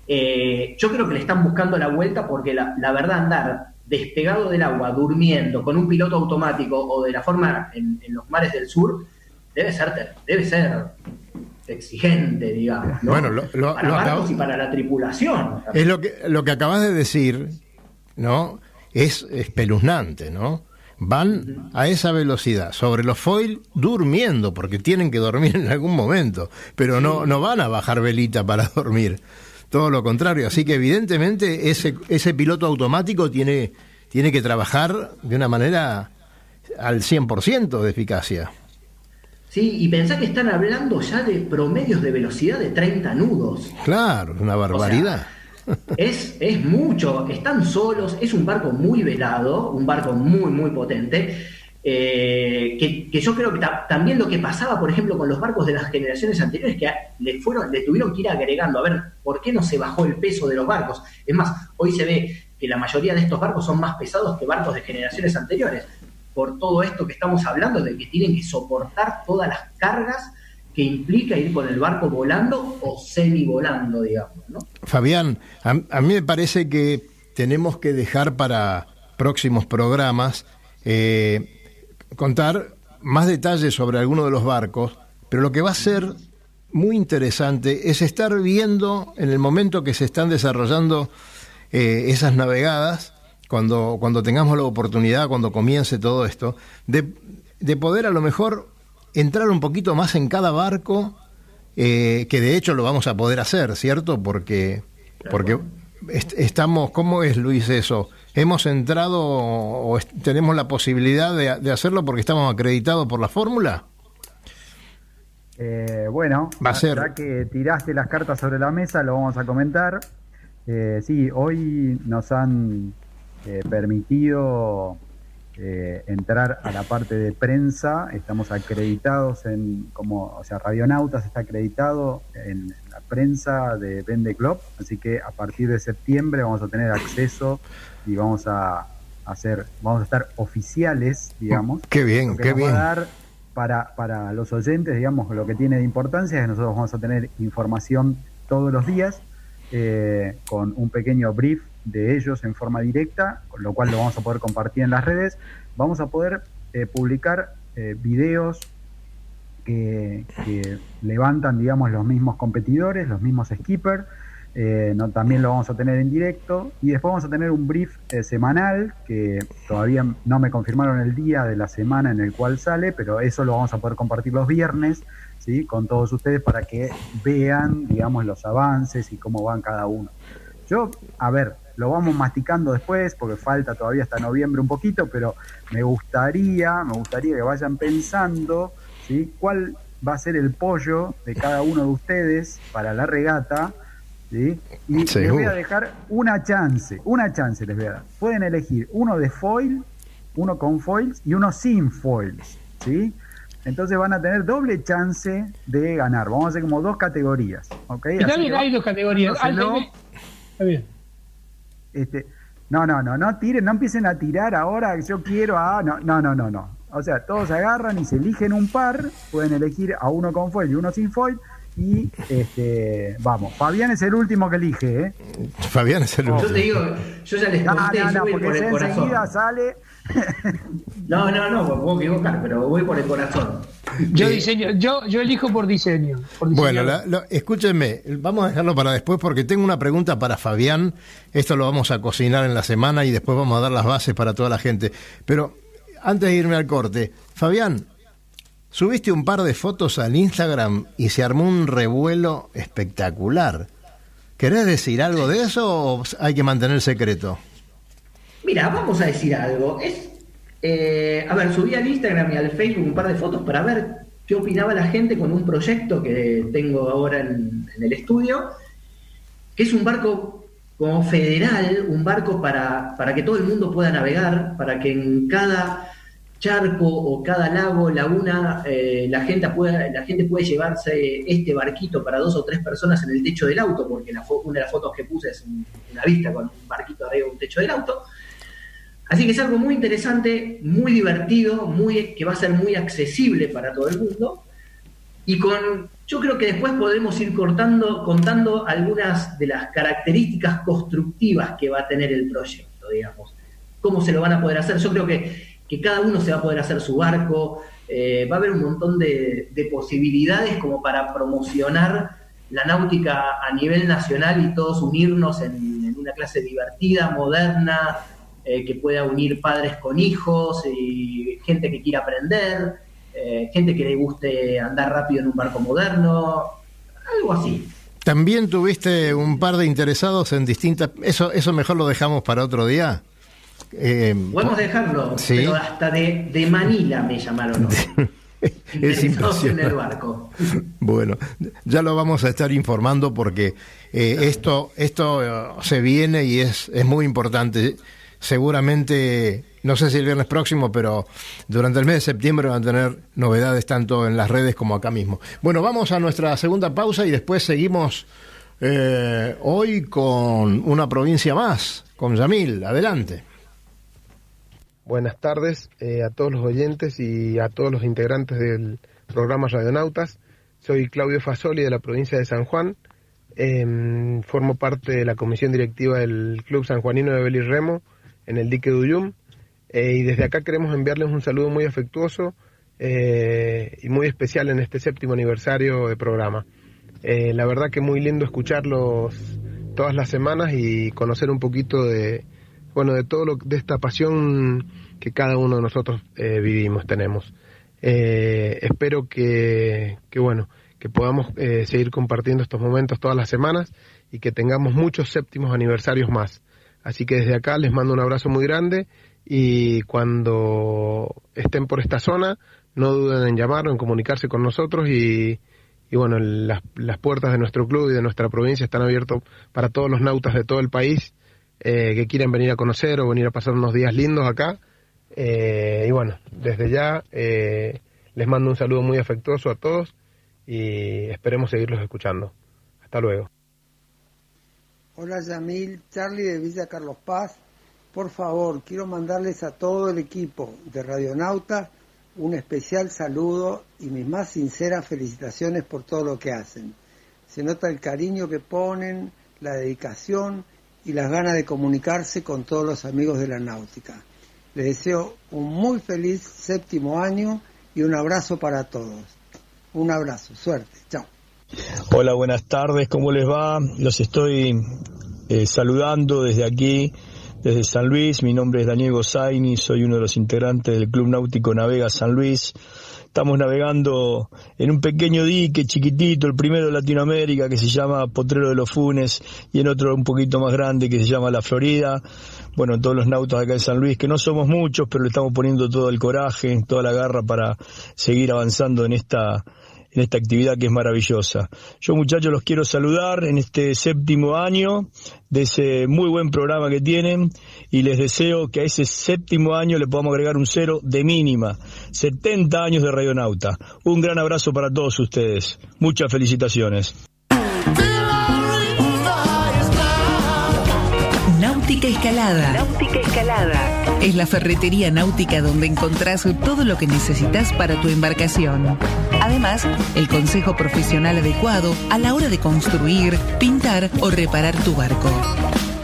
Eh, yo creo que le están buscando la vuelta porque la verdad andar despegado del agua, durmiendo, con un piloto automático o de la forma en, en los mares del sur, debe ser, debe ser exigente, digamos. ¿no? Bueno, lo- lo- para lo acabo- y para la tripulación. Es lo que, lo que acabas de decir, ¿no? Es espeluznante, ¿no? Van a esa velocidad sobre los foil durmiendo, porque tienen que dormir en algún momento, pero no, no van a bajar velita para dormir. Todo lo contrario. Así que evidentemente ese, ese piloto automático tiene, tiene que trabajar de una manera al 100% de eficacia. Sí, y pensá que están hablando ya de promedios de velocidad de 30 nudos. Claro, es una barbaridad. Es, es mucho, están solos, es un barco muy velado, un barco muy, muy potente. Eh, que, yo creo que ta- también lo que pasaba, por ejemplo, con los barcos de las generaciones anteriores, que le, fueron, le tuvieron que ir agregando, a ver, ¿por qué no se bajó el peso de los barcos? Es más, hoy se ve que la mayoría de estos barcos son más pesados que barcos de generaciones anteriores, por todo esto que estamos hablando, de que tienen que soportar todas las cargas que implica ir con el barco volando o semi volando, digamos. Fabián, a, a mí me parece que tenemos que dejar para próximos programas eh, contar más detalles sobre alguno de los barcos, pero lo que va a ser muy interesante es estar viendo en el momento que se están desarrollando eh, esas navegadas, cuando, cuando tengamos la oportunidad, cuando comience todo esto, de, de poder a lo mejor entrar un poquito más en cada barco, eh, que de hecho lo vamos a poder hacer, ¿cierto? Porque, porque est- estamos, ¿cómo es Luis eso? Hemos entrado o tenemos la posibilidad de, de hacerlo porque estamos acreditados por la fórmula. Eh, bueno, Va a ser. ya que tiraste las cartas sobre la mesa, lo vamos a comentar. Eh, sí, hoy nos han eh, permitido eh, entrar a la parte de prensa. Estamos acreditados en, como, o sea, Radionautas está acreditado en la prensa de Vende Club, así que a partir de septiembre vamos a tener acceso y vamos a hacer, vamos a estar oficiales, digamos. Qué bien, qué nos va a bien. dar para, para los oyentes, digamos, lo que tiene de importancia es que nosotros vamos a tener información todos los días eh, con un pequeño brief de ellos en forma directa, con lo cual lo vamos a poder compartir en las redes. Vamos a poder eh, publicar eh, videos que, que levantan, digamos, los mismos competidores, los mismos skippers. Eh, también lo vamos a tener en directo. Y después vamos a tener un brief eh, semanal, que todavía no me confirmaron el día de la semana en el cual sale, pero eso lo vamos a poder compartir los viernes, ¿sí? Con todos ustedes para que vean, digamos, los avances y cómo van cada uno. Yo, a ver, lo vamos masticando después, porque falta todavía hasta noviembre un poquito, pero me gustaría, me gustaría que vayan pensando, ¿sí? ¿Cuál va a ser el pollo de cada uno de ustedes para la regata? ¿Sí? Y les voy a dejar una chance, una chance les voy a dar. Pueden elegir uno de foil, uno con foils y uno sin foils, ¿sí? Entonces van a tener doble chance de ganar. Vamos a hacer como dos categorías, ¿ok? Está Así bien, que hay dos categorías. Y Está bien. este, no, no, no, no tiren, no empiecen a tirar ahora, yo quiero a... No, no, no, no, no. O sea, todos agarran y se eligen un par, pueden elegir a uno con foil y uno sin foil, y este, vamos, Fabián es el último que elige, ¿eh? Fabián es el Yo último. te digo, yo ya les No, conté, no, yo no, voy por el corazón. enseguida sale... No, no, no, me puedo equivocar, pero voy por el corazón. Yo diseño, yo, yo elijo por diseño. por Bueno, la- lo- escúchenme, vamos a dejarlo para después porque tengo una pregunta para Fabián. Esto lo vamos a cocinar en la semana y después vamos a dar las bases para toda la gente. Pero antes de irme al corte, Fabián, subiste un par de fotos al Instagram y se armó un revuelo espectacular. ¿Querés decir algo de eso o hay que mantener secreto? Mira, vamos a decir algo. Es, eh, a ver, subí al Instagram y al Facebook un par de fotos para ver qué opinaba la gente con un proyecto que tengo ahora en, en el estudio, que es un barco como federal, un barco para, para que todo el mundo pueda navegar, para que en cada charco o cada lago, laguna, eh, la, gente pueda, la gente puede llevarse este barquito para dos o tres personas en el techo del auto, porque la una de las fotos que puse es un- una vista con un barquito arriba de un techo del auto. Así que es algo muy interesante, muy divertido, muy, que va a ser muy accesible para todo el mundo. Y con, yo creo que después podremos ir cortando, contando algunas de las características constructivas que va a tener el proyecto, digamos. Cómo se lo van a poder hacer. Yo creo que, que cada uno se va a poder hacer su barco. eh, va a haber un montón de, de posibilidades como para promocionar la náutica a nivel nacional y todos unirnos en, en una clase divertida, moderna, eh, que pueda unir padres con hijos y gente que quiera aprender, eh, gente que le guste andar rápido en un barco moderno, algo así. También tuviste un par de interesados en distintas... Eso, eso mejor lo dejamos para otro día. Eh, Podemos dejarlo, Sí. pero hasta de, de Manila me llamaron. hoy. es Interesados en el impresionante. barco. Bueno, ya lo vamos a estar informando porque eh, esto, esto eh, se viene y es, es muy importante. Seguramente, no sé si el viernes próximo, pero durante el mes de septiembre van a tener novedades tanto en las redes como acá mismo. Bueno, vamos a nuestra segunda pausa y después seguimos eh, hoy con una provincia más, con Yamil. Adelante. Buenas tardes eh, a todos los oyentes y a todos los integrantes del programa Radionautas. Soy Claudio Fasoli de la provincia de San Juan. Em, formo parte de la comisión directiva del Club Sanjuanino de Beli Remo en el dique de. Eh, y desde acá queremos enviarles un saludo muy afectuoso eh, y muy especial en este séptimo aniversario de programa. La verdad que muy lindo escucharlos todas las semanas y conocer un poquito de, bueno, de todo lo, de esta pasión que cada uno de nosotros eh, vivimos, tenemos. Eh, espero que, que, bueno, que podamos eh, seguir compartiendo estos momentos todas las semanas y que tengamos muchos séptimos aniversarios más. Así que desde acá les mando un abrazo muy grande y cuando estén por esta zona, no duden en llamar o en comunicarse con nosotros y, y bueno, las, las puertas de nuestro club y de nuestra provincia están abiertas para todos los nautas de todo el país eh, que quieran venir a conocer o venir a pasar unos días lindos acá. Eh, y bueno, desde ya eh, les mando un saludo muy afectuoso a todos y esperemos seguirlos escuchando. Hasta luego. Hola Yamil, Charlie de Villa Carlos Paz. Por favor, quiero mandarles a todo el equipo de Radionauta un especial saludo y mis más sinceras felicitaciones por todo lo que hacen. Se nota el cariño que ponen, la dedicación y las ganas de comunicarse con todos los amigos de la náutica. Les deseo un muy feliz séptimo año y un abrazo para todos. Un abrazo, suerte, chao. Hola, buenas tardes, ¿cómo les va? Los estoy eh, saludando desde aquí, desde San Luis. Mi nombre es Daniel Gozaini, soy uno de los integrantes del Club Náutico Navega San Luis. Estamos navegando en un pequeño dique chiquitito, el primero de Latinoamérica, que se llama Potrero de los Funes, y en otro un poquito más grande que se llama La Florida. Bueno, todos los nautas acá en San Luis, que no somos muchos, pero le estamos poniendo todo el coraje, toda la garra para seguir avanzando en esta en esta actividad que es maravillosa. Yo muchachos los quiero saludar en este séptimo año de ese muy buen programa que tienen y les deseo que a ese séptimo año le podamos agregar un cero de mínima. 70 años de Radionauta. Un gran abrazo para todos ustedes. Muchas felicitaciones. Náutica Escalada. Náutica Escalada. Es la ferretería náutica donde encontrás todo lo que necesitas para tu embarcación. Además, el consejo profesional adecuado a la hora de construir, pintar o reparar tu barco.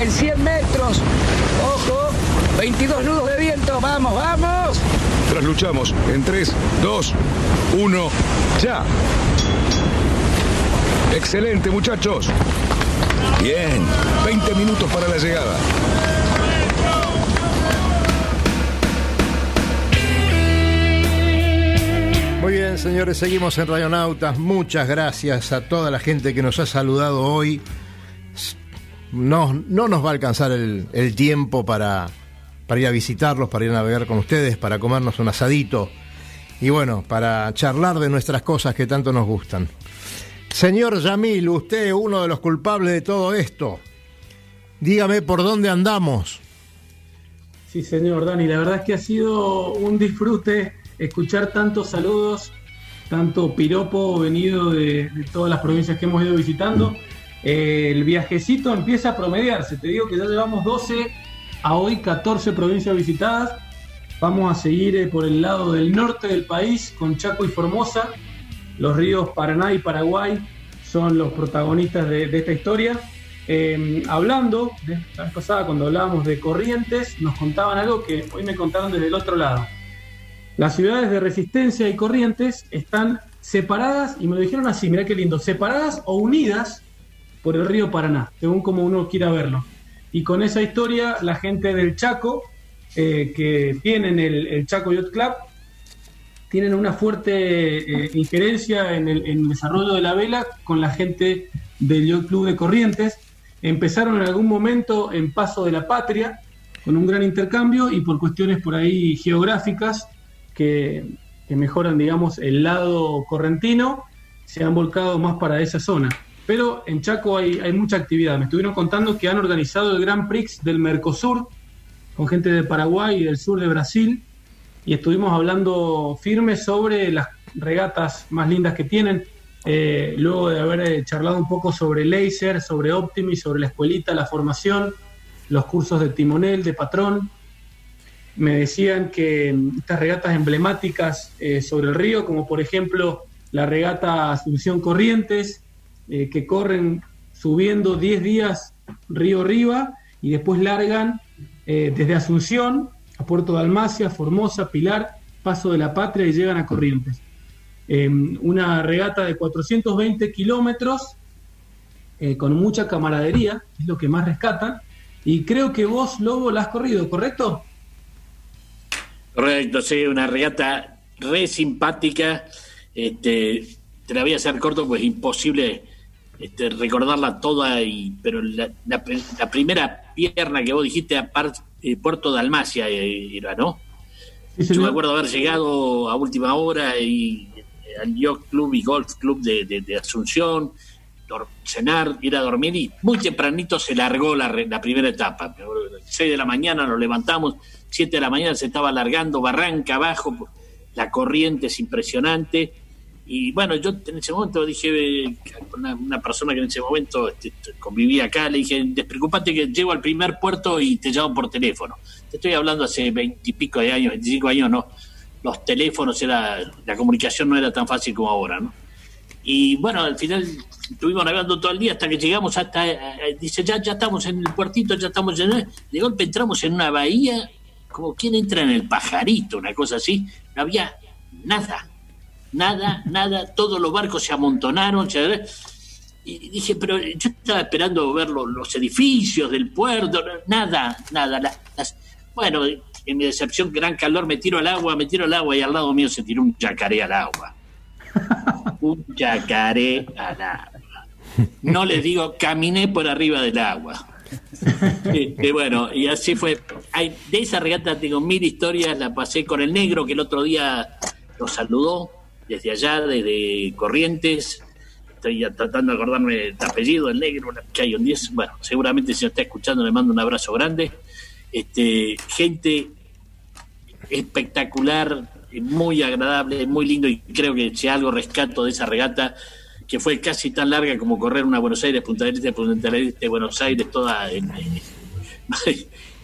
En 100 metros. Ojo. 22 nudos de viento. Vamos, vamos. Trasluchamos en 3, 2, 1, ya. Excelente, muchachos. Bien, 20 minutos para la llegada. Muy bien, señores, seguimos en Radionautas. Muchas gracias a toda la gente que nos ha saludado hoy. No, no nos va a alcanzar el, tiempo para, para ir a visitarlos, para ir a navegar con ustedes, para comernos un asadito y bueno, para charlar de nuestras cosas que tanto nos gustan. Señor Yamil, usted uno de los culpables de todo esto. Dígame por dónde andamos. Sí, señor Dani, la verdad es que ha sido un disfrute escuchar tantos saludos, tanto piropo venido de todas las provincias que hemos ido visitando. Eh, el viajecito empieza a promediarse. Te digo que ya llevamos 12 a hoy 14 provincias visitadas. Vamos a seguir eh, por el lado del norte del país con Chaco y Formosa. Los ríos Paraná y Paraguay son los protagonistas de, esta historia. Eh, hablando, de la vez pasada cuando hablábamos de Corrientes, nos contaban algo que hoy me contaron desde el otro lado. Las ciudades de Resistencia y Corrientes están separadas, y me lo dijeron así, mirá qué lindo, separadas o unidas por el río Paraná, según como uno quiera verlo. Y con esa historia, la gente del Chaco, eh, que tienen el, el, Chaco Yacht Club, tienen una fuerte eh, injerencia en el, desarrollo de la vela con la gente del Yacht Club de Corrientes. Empezaron en algún momento en Paso de la Patria, con un gran intercambio y por cuestiones por ahí geográficas que, que mejoran, digamos, el lado correntino, se han volcado más para esa zona. Pero en Chaco hay, hay, mucha actividad. Me estuvieron contando que han organizado el Grand Prix del Mercosur con gente de Paraguay y del sur de Brasil. Y estuvimos hablando firmes sobre las regatas más lindas que tienen. Eh, luego de haber charlado un poco sobre laser, sobre Optimi, sobre la escuelita, la formación, los cursos de timonel, de patrón. Me decían que estas regatas emblemáticas eh, sobre el río, como por ejemplo la regata Asunción Corrientes, eh, que corren subiendo 10 días río arriba y después largan eh, desde Asunción a Puerto de Almacia, Formosa, Pilar, Paso de la Patria y llegan a Corrientes. Eh, una regata de 420 kilómetros con mucha camaradería, es lo que más rescatan. Y creo que vos, Lobo, la has corrido, ¿correcto? Correcto, sí, una regata re simpática. Este, te la voy a hacer corto, pues imposible este, recordarla toda, y, pero la, la, la, primera pierna que vos dijiste, aparte, eh, Puerto de Almacia eh, era, ¿no? Sí, Yo me acuerdo haber llegado a última hora y eh, al Yacht Club y Golf Club de, de, de Asunción, cenar, ir a dormir y muy tempranito se largó la, la primera etapa. 6 de la mañana nos levantamos, 7 de la mañana se estaba alargando, barranca abajo, la corriente es impresionante. Y bueno, yo en ese momento dije, una, una persona que en ese momento este, convivía acá, le dije, despreocupate que llego al primer puerto y te llamo por teléfono. Te estoy hablando hace veintipico de años, 25 años, no. Los teléfonos, era la comunicación no era tan fácil como ahora, ¿no? Y bueno, al final estuvimos navegando todo el día hasta que llegamos hasta, eh, dice, ya, ya estamos en el puertito, ya estamos en el... De golpe entramos en una bahía, como quien entra en el pajarito, una cosa así, no había nada, nada, nada, todos los barcos se amontonaron, y dije, pero yo estaba esperando ver los, edificios del puerto, nada, nada, las, bueno, en mi decepción, gran calor, me tiro al agua, me tiro al agua y al lado mío se tiró un yacaré al agua. un yacaré al agua. No les digo, caminé por arriba del agua. Y, bueno, y así fue. de esa regata tengo mil historias, la pasé con el negro que el otro día nos saludó desde allá, desde Corrientes. Estoy tratando de acordarme de apellido, el negro, que hay un 10. Bueno, seguramente si nos está escuchando le mando un abrazo grande. Este, gente espectacular, muy agradable, muy lindo y creo que si algo rescato de esa regata que fue casi tan larga como correr una Buenos Aires, Punta del Este, Punta del Este, Buenos Aires, toda en,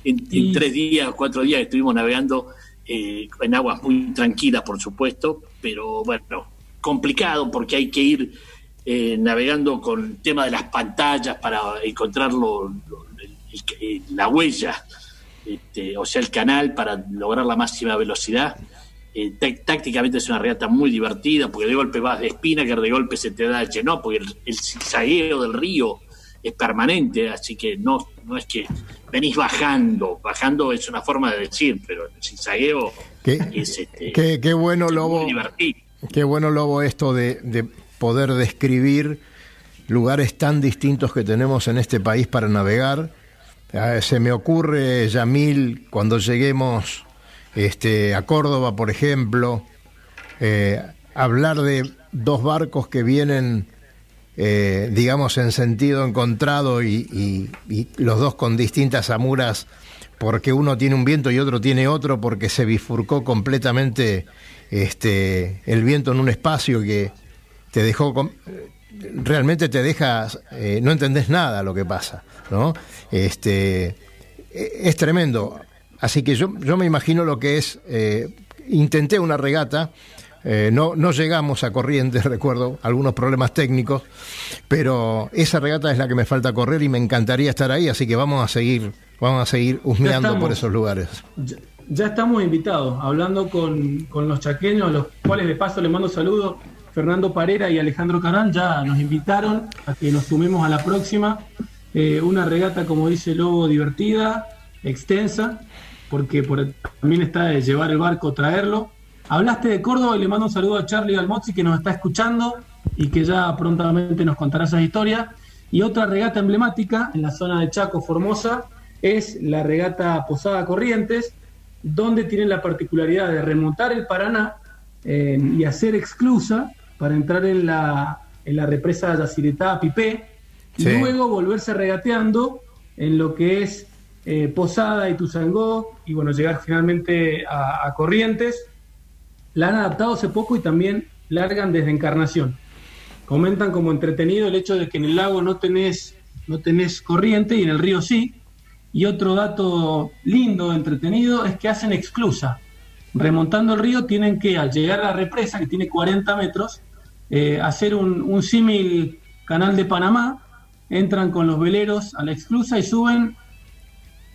tres días, cuatro días estuvimos navegando eh, en aguas muy tranquilas, por supuesto, pero bueno, complicado porque hay que ir eh, navegando con el tema de las pantallas para encontrar la huella, este, o sea, el canal para lograr la máxima velocidad. Eh, tácticamente es una regata muy divertida, porque de golpe vas de espina, que de golpe se te da el no, porque el, el del río es permanente, así que no, no es que venís bajando, bajando es una forma de decir, pero el zigzagueo es este, qué, bueno, Lobo. Qué bueno, Lobo, esto de, de poder describir lugares tan distintos que tenemos en este país para navegar. Ah, se me ocurre, Yamil, cuando lleguemos este, a Córdoba, por ejemplo, eh, hablar de dos barcos que vienen, eh, digamos, en sentido encontrado y, los dos con distintas amuras, porque uno tiene un viento y otro tiene otro, porque se bifurcó completamente este, el viento en un espacio que te dejó... realmente te deja, eh, no entendés nada lo que pasa, ¿no? Este, es tremendo. Así que yo, yo me imagino lo que es, eh, intenté una regata, eh, no, no llegamos a Corrientes, recuerdo algunos problemas técnicos, pero esa regata es la que me falta correr y me encantaría estar ahí, así que vamos a seguir, vamos a seguir husmeando por esos lugares. Ya, estamos invitados, hablando con, los chaqueños, a los cuales de paso les mando saludos, Fernando Parera y Alejandro Canal ya nos invitaron a que nos sumemos a la próxima. Eh, una regata, como dice Lobo, divertida, extensa, porque por, también está de llevar el barco, traerlo. Hablaste de Córdoba y le mando un saludo a Charlie Almozzi que nos está escuchando y que ya prontamente nos contará esa historia. Y otra regata emblemática en la zona de Chaco, Formosa, es la regata Posada Corrientes, donde tienen la particularidad de remontar el Paraná eh, y hacer exclusa para entrar en la, en la represa Yacyretá Pipé y luego volverse regateando en lo que es eh, Posada y Tuzangó, y bueno, llegar finalmente a, Corrientes. La han adaptado hace poco y también largan desde Encarnación. Comentan como entretenido el hecho de que en el lago no tenés, no tenés corriente y en el río sí. Y otro dato lindo, entretenido, es que hacen exclusa. Remontando el río tienen que, al llegar a la represa, que tiene 40 metros, eh, hacer un, un símil canal de Panamá, entran con los veleros a la exclusa y suben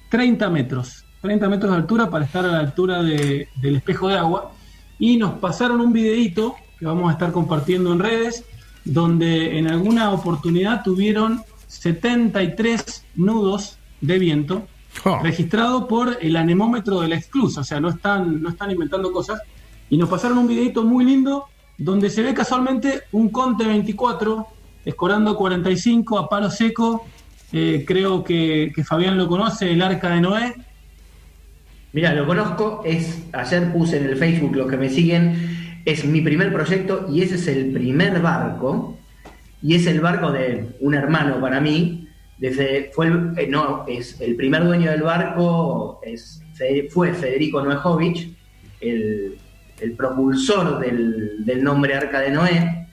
30 metros, 30 metros de altura para estar a la altura del espejo de agua. Y nos pasaron un videito que vamos a estar compartiendo en redes, donde en alguna oportunidad tuvieron 73 nudos de viento oh. registrado por el anemómetro de la exclusa, o sea, no están, no están inventando cosas. Y nos pasaron un videito muy lindo donde se ve casualmente un Conte 24 escorando 45 a palo seco eh, creo que, Fabián lo conoce, el Arca de Noé. Mira, lo conozco, es ayer puse en el Facebook los que me siguen, es mi primer proyecto y ese es el primer barco y es el barco de un hermano para mí, Desde, fue el, eh, no, es el primer dueño del barco es, fue Federico Noejovic, el, el propulsor del, del, nombre Arca de Noé,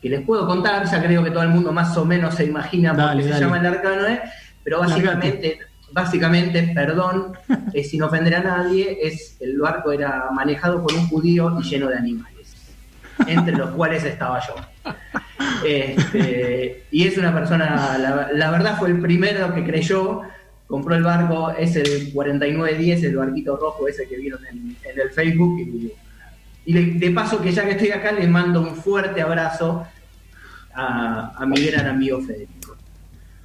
que les puedo contar, ya creo que todo el mundo más o menos se imagina por qué se llama el Arca de Noé, pero básicamente, básicamente, perdón, es sin ofender a nadie, es el barco era manejado por un judío y lleno de animales, entre los cuales estaba yo. Este, y es una persona, la, verdad fue el primero que creyó, compró el barco, es el 4910, el barquito rojo ese que vieron en, el Facebook. Y, de paso que ya que estoy acá, le mando un fuerte abrazo a, mi gran amigo Federico.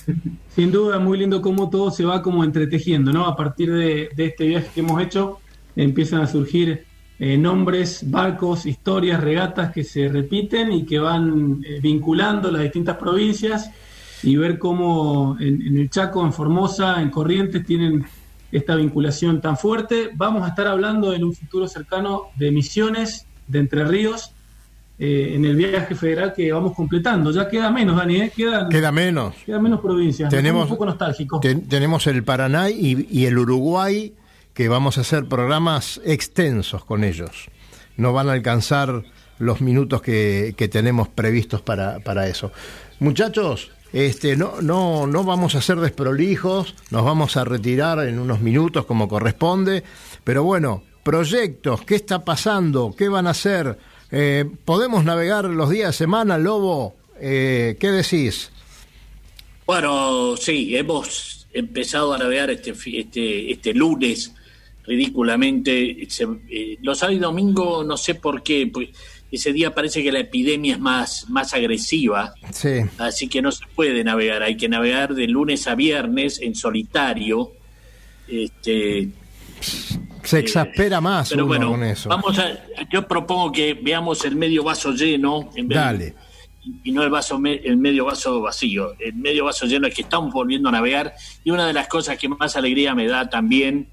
Sin duda, muy lindo cómo todo se va como entretejiendo, ¿no? A partir de este viaje que hemos hecho, empiezan a surgir eh, nombres, barcos, historias, regatas que se repiten y que van eh, vinculando las distintas provincias y ver cómo en, el Chaco, en Formosa, en Corrientes tienen esta vinculación tan fuerte. Vamos a estar hablando en un futuro cercano de misiones de Entre Ríos eh, en el viaje federal que vamos completando. Ya queda menos, Dani, queda menos. Queda menos provincias. Tenemos, un poco nostálgico. tenemos el Paraná y, y el Uruguay que vamos a hacer programas extensos con ellos. No van a alcanzar los minutos que, tenemos previstos para, para, eso. Muchachos, este, no, no, no vamos a ser desprolijos, nos vamos a retirar en unos minutos como corresponde, pero bueno, proyectos, ¿qué está pasando? ¿Qué van a hacer? Eh, ¿Podemos navegar los días de semana, Lobo? Eh, ¿Qué decís? Bueno, sí, hemos empezado a navegar este, este, este lunes ridículamente. Eh, los sábados y domingos, no sé por qué, pues ese día parece que la epidemia es más, más agresiva. Sí. Así que no se puede navegar, hay que navegar de lunes a viernes en solitario. Este, se eh, exaspera más pero bueno, con eso. Vamos a, yo propongo que veamos el medio vaso lleno en vez Dale. y no el vaso el medio vaso vacío. El medio vaso lleno es que estamos volviendo a navegar y una de las cosas que más alegría me da también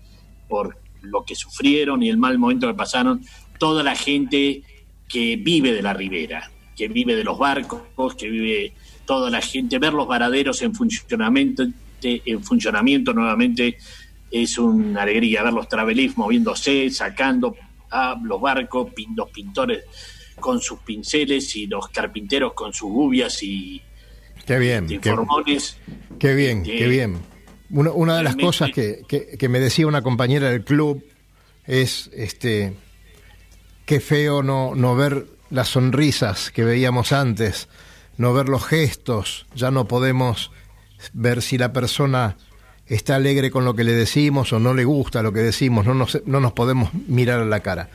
por lo que sufrieron y el mal momento que pasaron, toda la gente que vive de la ribera, que vive de los barcos, que vive toda la gente, ver los varaderos en funcionamiento, en funcionamiento nuevamente es una alegría, ver los travelis moviéndose, sacando a los barcos, los pintores con sus pinceles y los carpinteros con sus gubias y qué bien, qué, qué bien, qué bien. Una, de las cosas que, que, me decía una compañera del club es este qué feo no, no ver las sonrisas que veíamos antes, no ver los gestos, ya no podemos ver si la persona está alegre con lo que le decimos o no le gusta lo que decimos, no nos, no nos podemos mirar a la cara.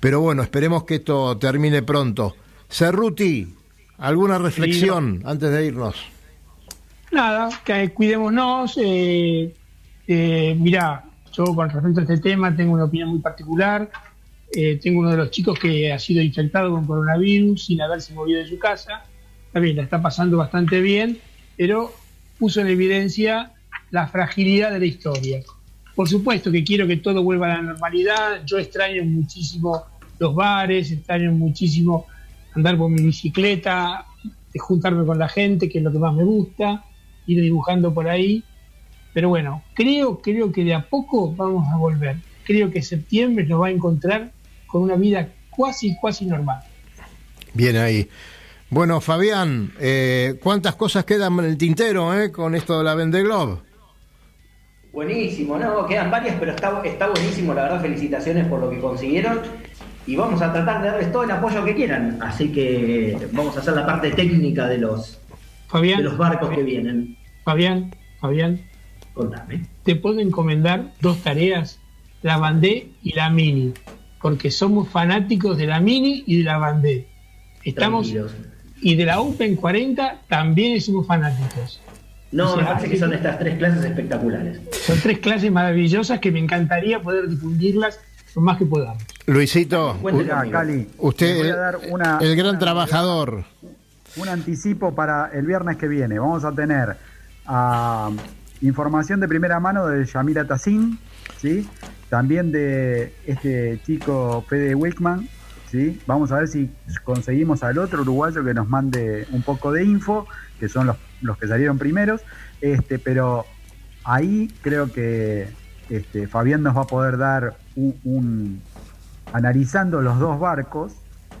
Pero bueno, esperemos que esto termine pronto. Cerruti, ¿alguna reflexión antes de irnos? Nada, que cuidémonos. Eh, eh, mirá, yo con respecto a este tema tengo una opinión muy particular. Eh, tengo uno de los chicos que ha sido infectado con coronavirus sin haberse movido de su casa. También la está pasando bastante bien, pero puso en evidencia la fragilidad de la historia. Por supuesto que quiero que todo vuelva a la normalidad. Yo extraño muchísimo los bares, extraño muchísimo andar con mi bicicleta, juntarme con la gente, que es lo que más me gusta ir dibujando por ahí. Pero bueno, creo, creo que de a poco vamos a volver. Creo que septiembre nos va a encontrar con una vida cuasi, cuasi normal. Bien ahí. Bueno, Fabián, eh, ¿cuántas cosas quedan en el tintero eh, con esto de la Vende Globe? Buenísimo, no, quedan varias, pero está, está buenísimo, la verdad, felicitaciones por lo que consiguieron y vamos a tratar de darles todo el apoyo que quieran. Así que vamos a hacer la parte técnica de los, Fabián, de los barcos que vienen. Fabián, Fabián, contame. Te puedo encomendar dos tareas, la Bandé y la Mini, porque somos fanáticos de la Mini y de la Bandé. Estamos y de la Open 40 también somos fanáticos. No, me parece que son estas tres clases espectaculares. Son tres clases maravillosas que me encantaría poder difundirlas lo más que podamos. Luisito, usted, el gran trabajador un anticipo para el viernes que viene. Vamos a tener ah, información de primera mano de Yamila Tassin, ¿sí? también de este chico Fede Wickman. ¿sí? Vamos a ver si conseguimos al otro uruguayo que nos mande un poco de info, que son los los que salieron primeros, este, pero ahí creo que este, Fabián nos va a poder dar un, analizando los dos barcos,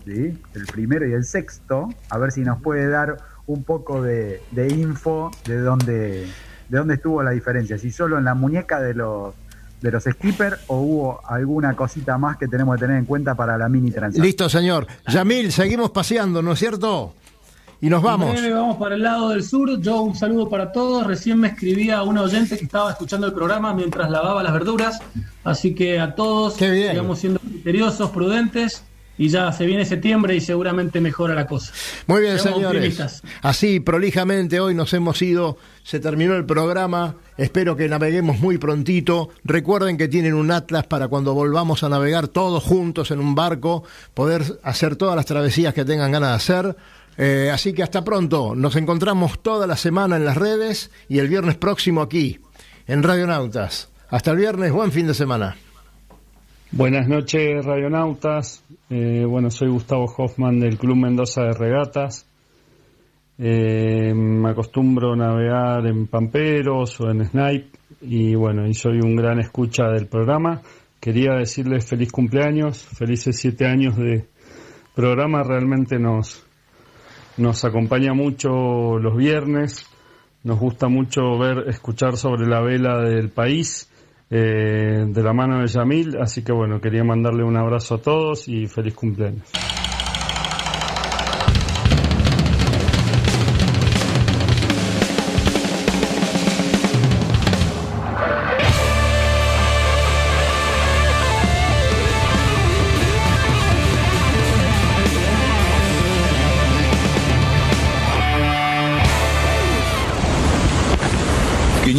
¿sí? el primero y el sexto, a ver si nos puede dar un poco de, info de dónde, de dónde estuvo la diferencia, si solo en la muñeca de los de los skipper o hubo alguna cosita más que tenemos que tener en cuenta para la mini transacción. Listo, señor. Yamil, seguimos paseando, ¿no es cierto? Y nos vamos. vamos para el lado del sur. Yo un saludo para todos. Recién me escribía un oyente que estaba escuchando el programa mientras lavaba las verduras. Así que a todos, sigamos siendo criteriosos, prudentes y ya se viene septiembre y seguramente mejora la cosa. Muy bien, señores. Así, prolijamente, hoy nos hemos ido, se terminó el programa, espero que naveguemos muy prontito. Recuerden que tienen un atlas para cuando volvamos a navegar todos juntos en un barco, poder hacer todas las travesías que tengan ganas de hacer. Eh, así que hasta pronto, nos encontramos toda la semana en las redes y el viernes próximo aquí, en Radionautas. Hasta el viernes, buen fin de semana. Buenas noches, radionautas. Eh, bueno, soy Gustavo Hoffman del Club Mendoza de Regatas. Eh, me acostumbro a navegar en Pamperos o en Snipe y bueno, y soy un gran escucha del programa. Quería decirles feliz cumpleaños, felices siete años de programa. Realmente nos, nos acompaña mucho los viernes. Nos gusta mucho ver, escuchar sobre la vela del país eh, de la mano de Yamil. Así que bueno, quería mandarle un abrazo a todos y feliz cumpleaños.